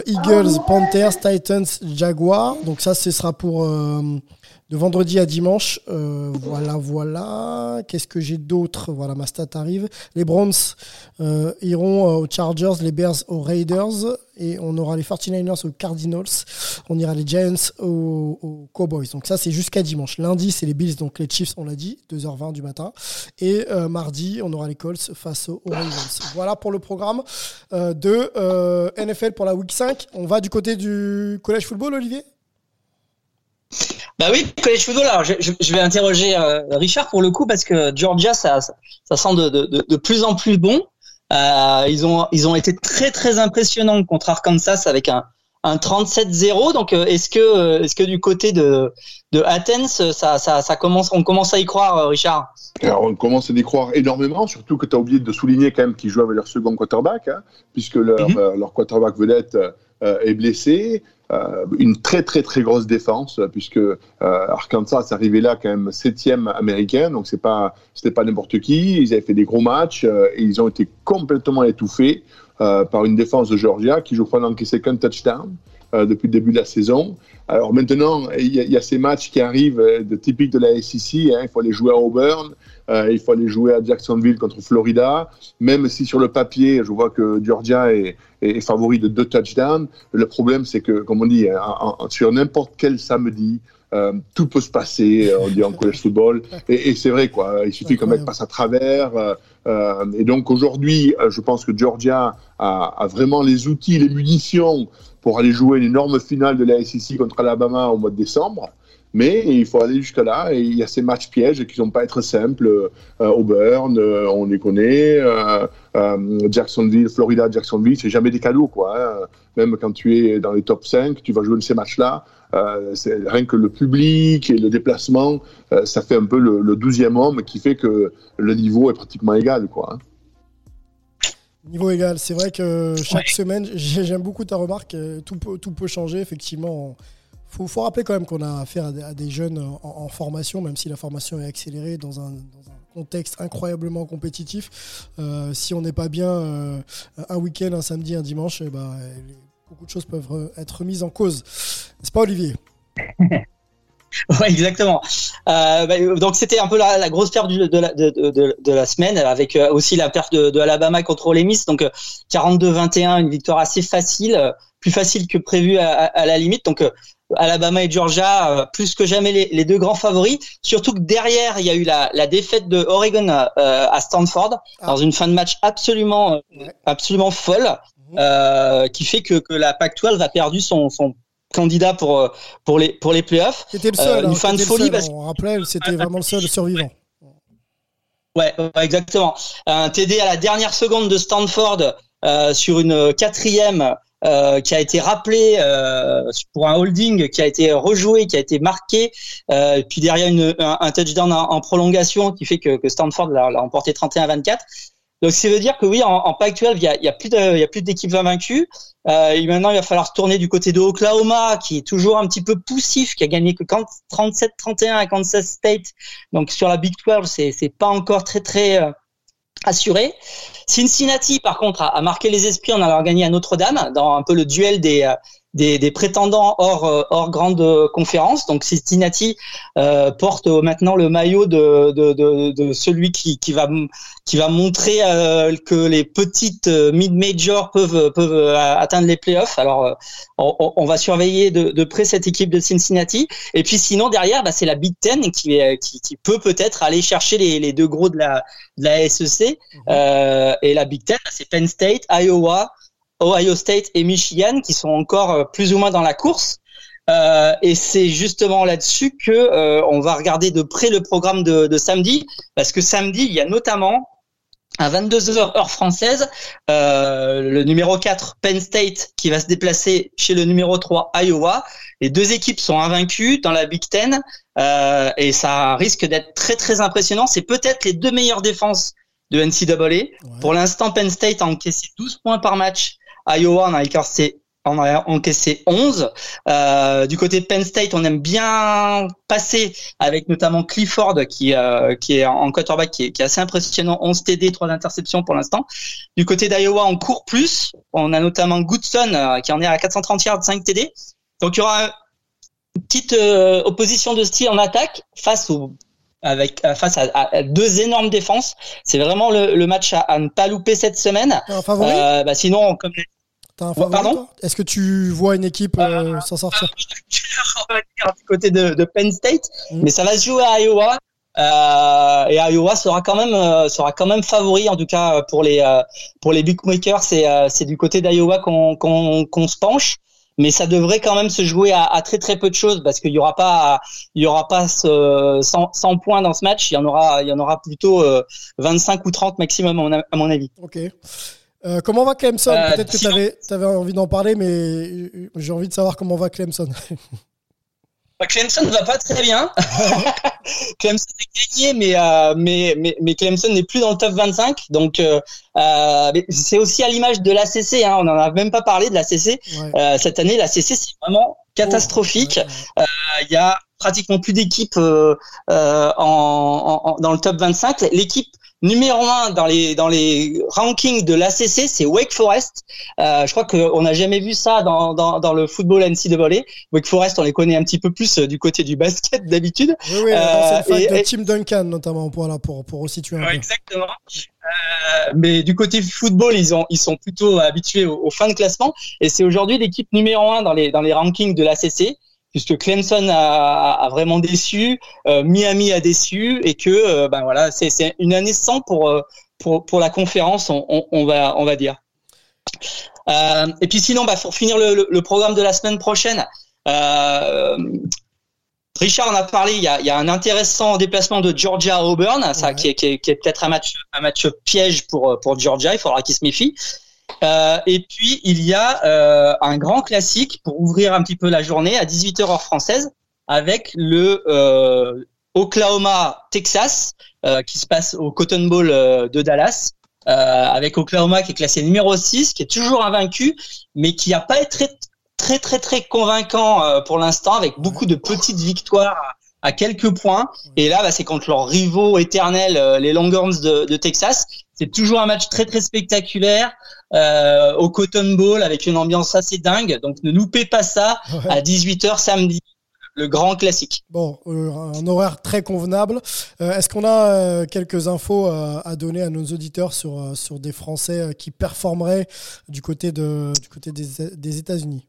Eagles, Panthers, Titans, Jaguars. Donc ça, ce sera pour de vendredi à dimanche. Euh, voilà, voilà. Qu'est-ce que j'ai d'autre Voilà, ma stat arrive. Les Browns euh, iront euh, aux Chargers, les Bears aux Raiders et on aura les 49ers aux Cardinals. On ira les Giants aux, Cowboys. Donc ça, c'est jusqu'à dimanche. Lundi, c'est les Bills, donc les Chiefs, on l'a dit, 2h20 du matin. Et mardi, on aura les Colts face aux Ravens. Voilà pour le programme de NFL pour la Week 5. On va du côté du collège football, Olivier? Bah oui, college football. Alors, je, je vais interroger euh, Richard pour le coup parce que Georgia, ça, ça sent de, de, de plus en plus bon. Euh, ils ont ils ont été très très impressionnants contre Arkansas avec un un 37-0. Donc, euh, est-ce que euh, est-ce que du côté de de Athens, ça, ça, ça commence, on commence à y croire, Richard? Alors, on commence à y croire énormément, surtout que tu as oublié de souligner quand même qu'ils jouent avec leur second quarterback, hein, puisque leur, mhm. leur quarterback vedette est blessé. Euh, une très très très grosse défense puisque euh, Arkansas est arrivé là quand même septième américain, donc c'est pas c'était pas n'importe qui. Ils avaient fait des gros matchs et ils ont été complètement étouffés par une défense de Georgia qui je crois n'a encaissé qu'un touchdown. depuis le début de la saison. Alors maintenant, il y, a, ces matchs qui arrivent de typiques de la SEC. Hein, il faut aller jouer à Auburn, euh, il faut aller jouer à Jacksonville contre Florida. Même si sur le papier, je vois que Georgia est, est favori de deux touchdowns, le problème c'est que, comme on dit, hein, sur n'importe quel samedi, euh, tout peut se passer, euh, on dit en college football, et, et c'est vrai quoi. Il suffit qu'un mec passe à travers. Euh, euh et donc aujourd'hui, je pense que Georgia a, a, vraiment les outils, les munitions pour aller jouer une énorme finale de la SEC contre Alabama au mois de décembre. Mais il faut aller jusque-là et il y a ces matchs pièges qui ne vont pas être simples. Euh, Auburn, euh, on les connaît. Euh, euh, Jacksonville, Florida, Jacksonville, c'est jamais des cadeaux. Quoi, hein. Même quand tu es dans les top 5, tu vas jouer ces matchs-là. Euh, rien que le public et le déplacement, ça fait un peu le, le 12e homme qui fait que le niveau est pratiquement égal. Quoi, hein. Niveau égal, c'est vrai que chaque semaine, j'aime beaucoup ta remarque, tout peut, tout peut changer effectivement faut, faut rappeler quand même qu'on a affaire à des, jeunes en, formation, même si la formation est accélérée dans un, contexte incroyablement compétitif. Euh, si on n'est pas bien euh, un week-end, un samedi, un dimanche, eh ben, beaucoup de choses peuvent être mises en cause. N'est-ce pas, Olivier? Exactement. Euh, bah, donc c'était un peu la, grosse perte de, la, semaine, avec aussi la perte de, Alabama contre les Miss. Donc 42-21, une victoire assez facile, plus facile que prévu à, à la limite. Donc Alabama et Georgia euh, plus que jamais les, deux grands favoris. Surtout que derrière, il y a eu la, défaite de Oregon euh, à Stanford ah. dans une fin de match absolument euh, absolument folle, mhm. qui fait que, la Pac-12 a perdu son, candidat pour pour les pour les playoffs. C'était le seul. une hein, fin de folie parce on rappelait, c'était vraiment le seul survivant. Ouais, exactement. Un TD à la dernière seconde de Stanford sur une quatrième euh, qui a été rappelé euh, pour un holding qui a été rejoué, qui a été marqué, euh, puis derrière une, un, touchdown en, prolongation qui fait que, que Stanford l'a emporté 31-24. Donc ça veut dire que oui, en, en Pac-12, il y a, y a plus de, il y a plus d'équipes invaincues. Euh, et maintenant, il va falloir tourner du côté de Oklahoma, qui est toujours un petit peu poussif, qui a gagné que 37-31 à Kansas State. Donc sur la Big 12, c'est c'est pas encore très très euh, assuré. Cincinnati, par contre, a, marqué les esprits en allant gagner à Notre-Dame dans un peu le duel des, euh, des, prétendants hors, euh, hors grande conférence. Donc Cincinnati euh, porte maintenant le maillot de, de, celui qui, qui, va, qui va montrer euh, que les petites mid-majors peuvent, peuvent atteindre les playoffs. Alors on, va surveiller de, près cette équipe de Cincinnati. Et puis sinon derrière, bah, c'est la Big Ten qui, qui, peut peut-être aller chercher les, deux gros de la, de la SEC. Mhm. et la Big Ten, bah, c'est Penn State, Iowa, Ohio State et Michigan qui sont encore euh, plus ou moins dans la course. Euh, et c'est justement là-dessus que euh, on va regarder de près le programme de, de, samedi, parce que samedi, il y a notamment à 22h heure française, euh, le numéro 4 Penn State qui va se déplacer chez le numéro 3 Iowa. Les deux équipes sont invaincues dans la Big Ten euh, et ça risque d'être très très impressionnant. C'est peut-être les deux meilleures défenses de NCAA. Pour l'instant, Penn State a encaissé 12 points par match Iowa, on a encaissé, on a encaissé 11. Euh, du côté de Penn State, on aime bien passer avec notamment Clifford qui, euh, qui est en quarterback, qui est, qui est assez impressionnant. 11 TD, 3 interceptions pour l'instant. Du côté d'Iowa, on court plus. On a notamment Goodson euh, qui en est à 430 yards, 5 TD. Donc il y aura une petite opposition de style en attaque face au avec face à, deux énormes défenses. C'est vraiment le, match à, ne pas louper cette semaine. Euh, bah sinon, comme Pardon Est-ce que tu vois une équipe euh, euh, s'en sortir? Du côté de, Penn State, mm. mais ça va se jouer à Iowa. Euh, et Iowa sera quand même sera quand même favori en tout cas pour les pour les bookmakers. C'est c'est du côté d'Iowa qu'on qu'on se penche mais ça devrait quand même se jouer à, très très peu de choses parce qu'il y aura pas il y aura pas 100, 100, points dans ce match il y en aura il y en aura plutôt 25 ou 30 maximum à mon avis. Ok. Euh, comment va Clemson? Euh, Peut-être que tu avais, envie d'en parler, mais j'ai envie de savoir comment va Clemson. Bah, Clemson ne va pas très bien. Clemson a gagné, mais, euh, mais, mais, mais, Clemson n'est plus dans le top 25. Donc, euh, euh, c'est aussi à l'image de l'ACC. Hein, on n'en a même pas parlé de l'ACC. Ouais. cette année, l'ACC, c'est vraiment catastrophique. Il y a pratiquement plus d'équipes en, en, dans le top 25. L'équipe numéro un dans les dans les rankings de l'ACC, c'est Wake Forest. Euh, je crois qu'on n'a jamais vu ça dans, dans, dans le football NCAA. Wake Forest, on les connaît un petit peu plus euh, du côté du basket d'habitude. Oui, oui, euh, c'est le de Tim Duncan notamment pour là pour pour resituer un ouais, peu. Exactement. Euh, mais du côté football, ils ont ils sont plutôt habitués aux, aux fins de classement et c'est aujourd'hui l'équipe numéro un dans les dans les rankings de l'ACC puisque Clemson a, a vraiment déçu, euh, Miami a déçu, et que euh, ben voilà, c'est une année sans pour pour pour la conférence, on, on, on va on va dire. Euh, et puis sinon, bah, pour finir le, le, programme de la semaine prochaine, Richard en a parlé. Il y a, il y a un intéressant déplacement de Georgia à Auburn, ça qui est, qui est, qui est peut-être un match un match piège pour pour Georgia. Il faudra qu'il se méfie. Euh, et puis il y a euh, un grand classique pour ouvrir un petit peu la journée à 18h heure française avec le euh, Oklahoma Texas qui se passe au Cotton Bowl de Dallas. avec Oklahoma qui est classé numéro 6, qui est toujours invaincu, mais qui n'a pas été très très très très convaincant pour l'instant, avec beaucoup de petites victoires à quelques points. Et là, bah, c'est contre leurs rivaux éternels, les Longhorns de, de Texas. C'est toujours un match très très spectaculaire euh, au Cotton Bowl avec une ambiance assez dingue. Donc ne loupez pas ça ouais. à 18h samedi. Le grand classique. Bon, euh, un horaire très convenable. Euh, Est-ce qu'on a euh, quelques infos à donner à nos auditeurs sur, sur des Français qui performeraient du côté, de, du côté des, des États-Unis?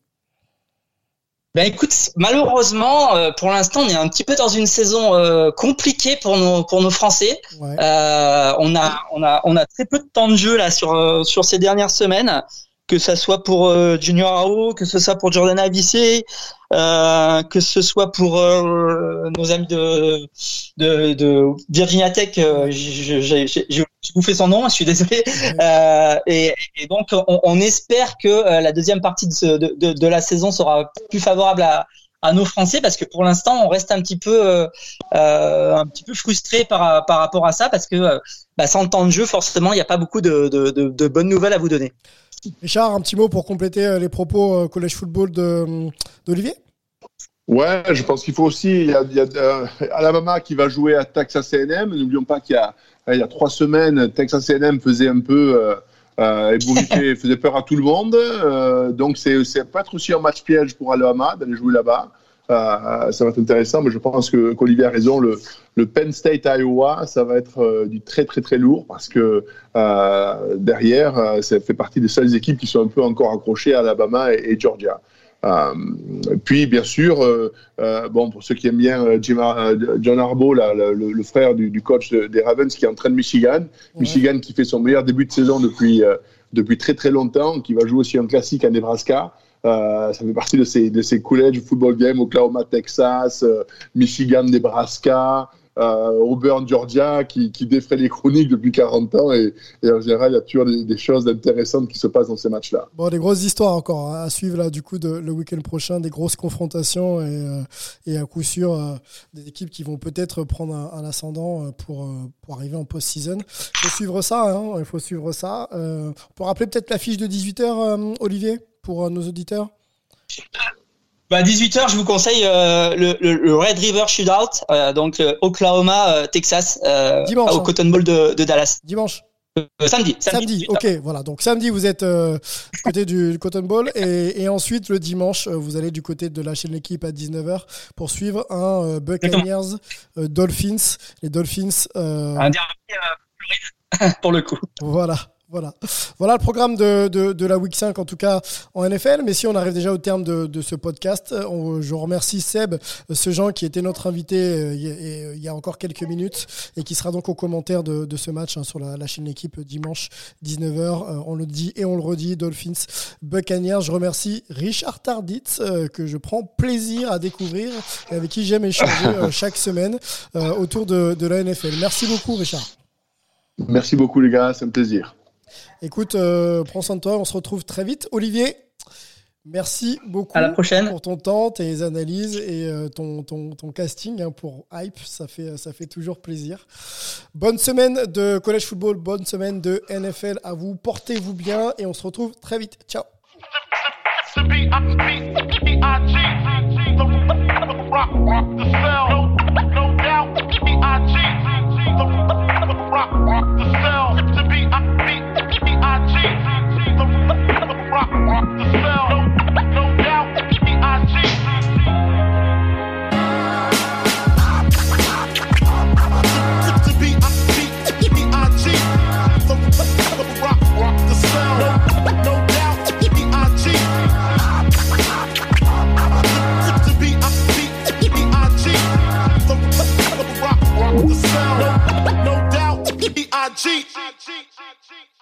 Ben écoute, malheureusement, euh, pour l'instant, on est un petit peu dans une saison euh, compliquée pour nos pour nos Français. Ouais. Euh, on a on a on a très peu de temps de jeu là sur sur ces dernières semaines, que ça soit pour Junior Ao, que ce soit pour Jordan Avicé, que ce soit pour nos amis de de, de Virginia Tech. J'ai bouffé son nom, je suis désolé. Euh, et, et, donc, on, on, espère que euh, la deuxième partie de, ce, de, de, la saison sera plus favorable à, à nos Français parce que pour l'instant, on reste un petit peu, euh, un petit peu frustré par, par rapport à ça parce que bah, sans le temps de jeu, forcément, il n'y a pas beaucoup de, de, de, de, bonnes nouvelles à vous donner. Richard, un petit mot pour compléter les propos collège football d'Olivier? Ouais, je pense qu'il faut aussi. Il y a, il y a euh, Alabama qui va jouer à Texas A&M. N'oublions pas qu'il y a, il y a trois semaines, Texas A&M faisait un peu euh, euh, faisait peur à tout le monde. Euh, donc c'est, c'est peut-être aussi un match piège pour Alabama d'aller jouer là-bas. Euh, ça va être intéressant, mais je pense que qu'Olivier a raison. Le, le Penn State Iowa, ça va être euh, du très très très lourd parce que euh, derrière, ça fait partie des seules équipes qui sont un peu encore accrochées à Alabama et, et Georgia. Euh, puis bien sûr, euh, euh, bon pour ceux qui aiment bien Jim, John Harbaugh, là, le, le, frère du, du coach de, des Ravens, qui entraîne Michigan, ouais. Michigan qui fait son meilleur début de saison depuis depuis très très longtemps, qui va jouer aussi un classique à Nebraska. Euh, ça fait partie de ces, de ces college football games, Oklahoma, Texas, euh, Michigan, Nebraska, euh, Auburn, Georgia, qui, qui défraie les chroniques depuis 40 ans. Et, en général, il y a toujours des, choses intéressantes qui se passent dans ces matchs-là. Bon, des grosses histoires encore hein, à suivre là, du coup, le week-end prochain, des grosses confrontations et, à coup sûr, des équipes qui vont peut-être prendre un, un ascendant pour, pour arriver en post-season. Il faut suivre ça, hein, il faut suivre ça. on peut rappeler peut-être la fiche de 18h, Olivier, pour nos auditeurs bah 18h, je vous conseille euh, le, Red River Shootout, euh, donc euh, Oklahoma, Texas, Dimanche, au hein. Cotton Bowl de, de Dallas. Dimanche. Samedi, samedi. Samedi, ok, voilà. Donc samedi, vous êtes du côté du Cotton Bowl et, et, ensuite le dimanche, vous allez du côté de la chaîne l'équipe à 19h pour suivre un Buccaneers Dolphins. Les Dolphins. Un dernier pour le coup. Voilà. Voilà. voilà le programme de, de, de, la Week 5 en tout cas en NFL. Mais si on arrive déjà au terme de, de ce podcast, on, je remercie Seb, ce Jean qui était notre invité euh, il y a encore quelques minutes et qui sera donc au commentaire de, de ce match hein, sur la, la chaîne L'équipe dimanche 19h. Euh, on le dit et on le redit, Dolphins Buccaneers. Je remercie Richard Tarditz euh, que je prends plaisir à découvrir et avec qui j'aime échanger euh, chaque semaine euh, autour de, de la NFL. Merci beaucoup Richard. Merci beaucoup les gars, c'est un plaisir. Écoute, euh, prends soin de toi, on se retrouve très vite. Olivier, Merci beaucoup À la prochaine. pour ton temps, tes analyses et euh, ton, ton, ton casting hein, pour Hype. Ça fait, ça fait toujours plaisir. Bonne semaine de college football, bonne semaine de NFL à vous. Portez-vous bien et on se retrouve très vite. Ciao. rock rock the cell the rock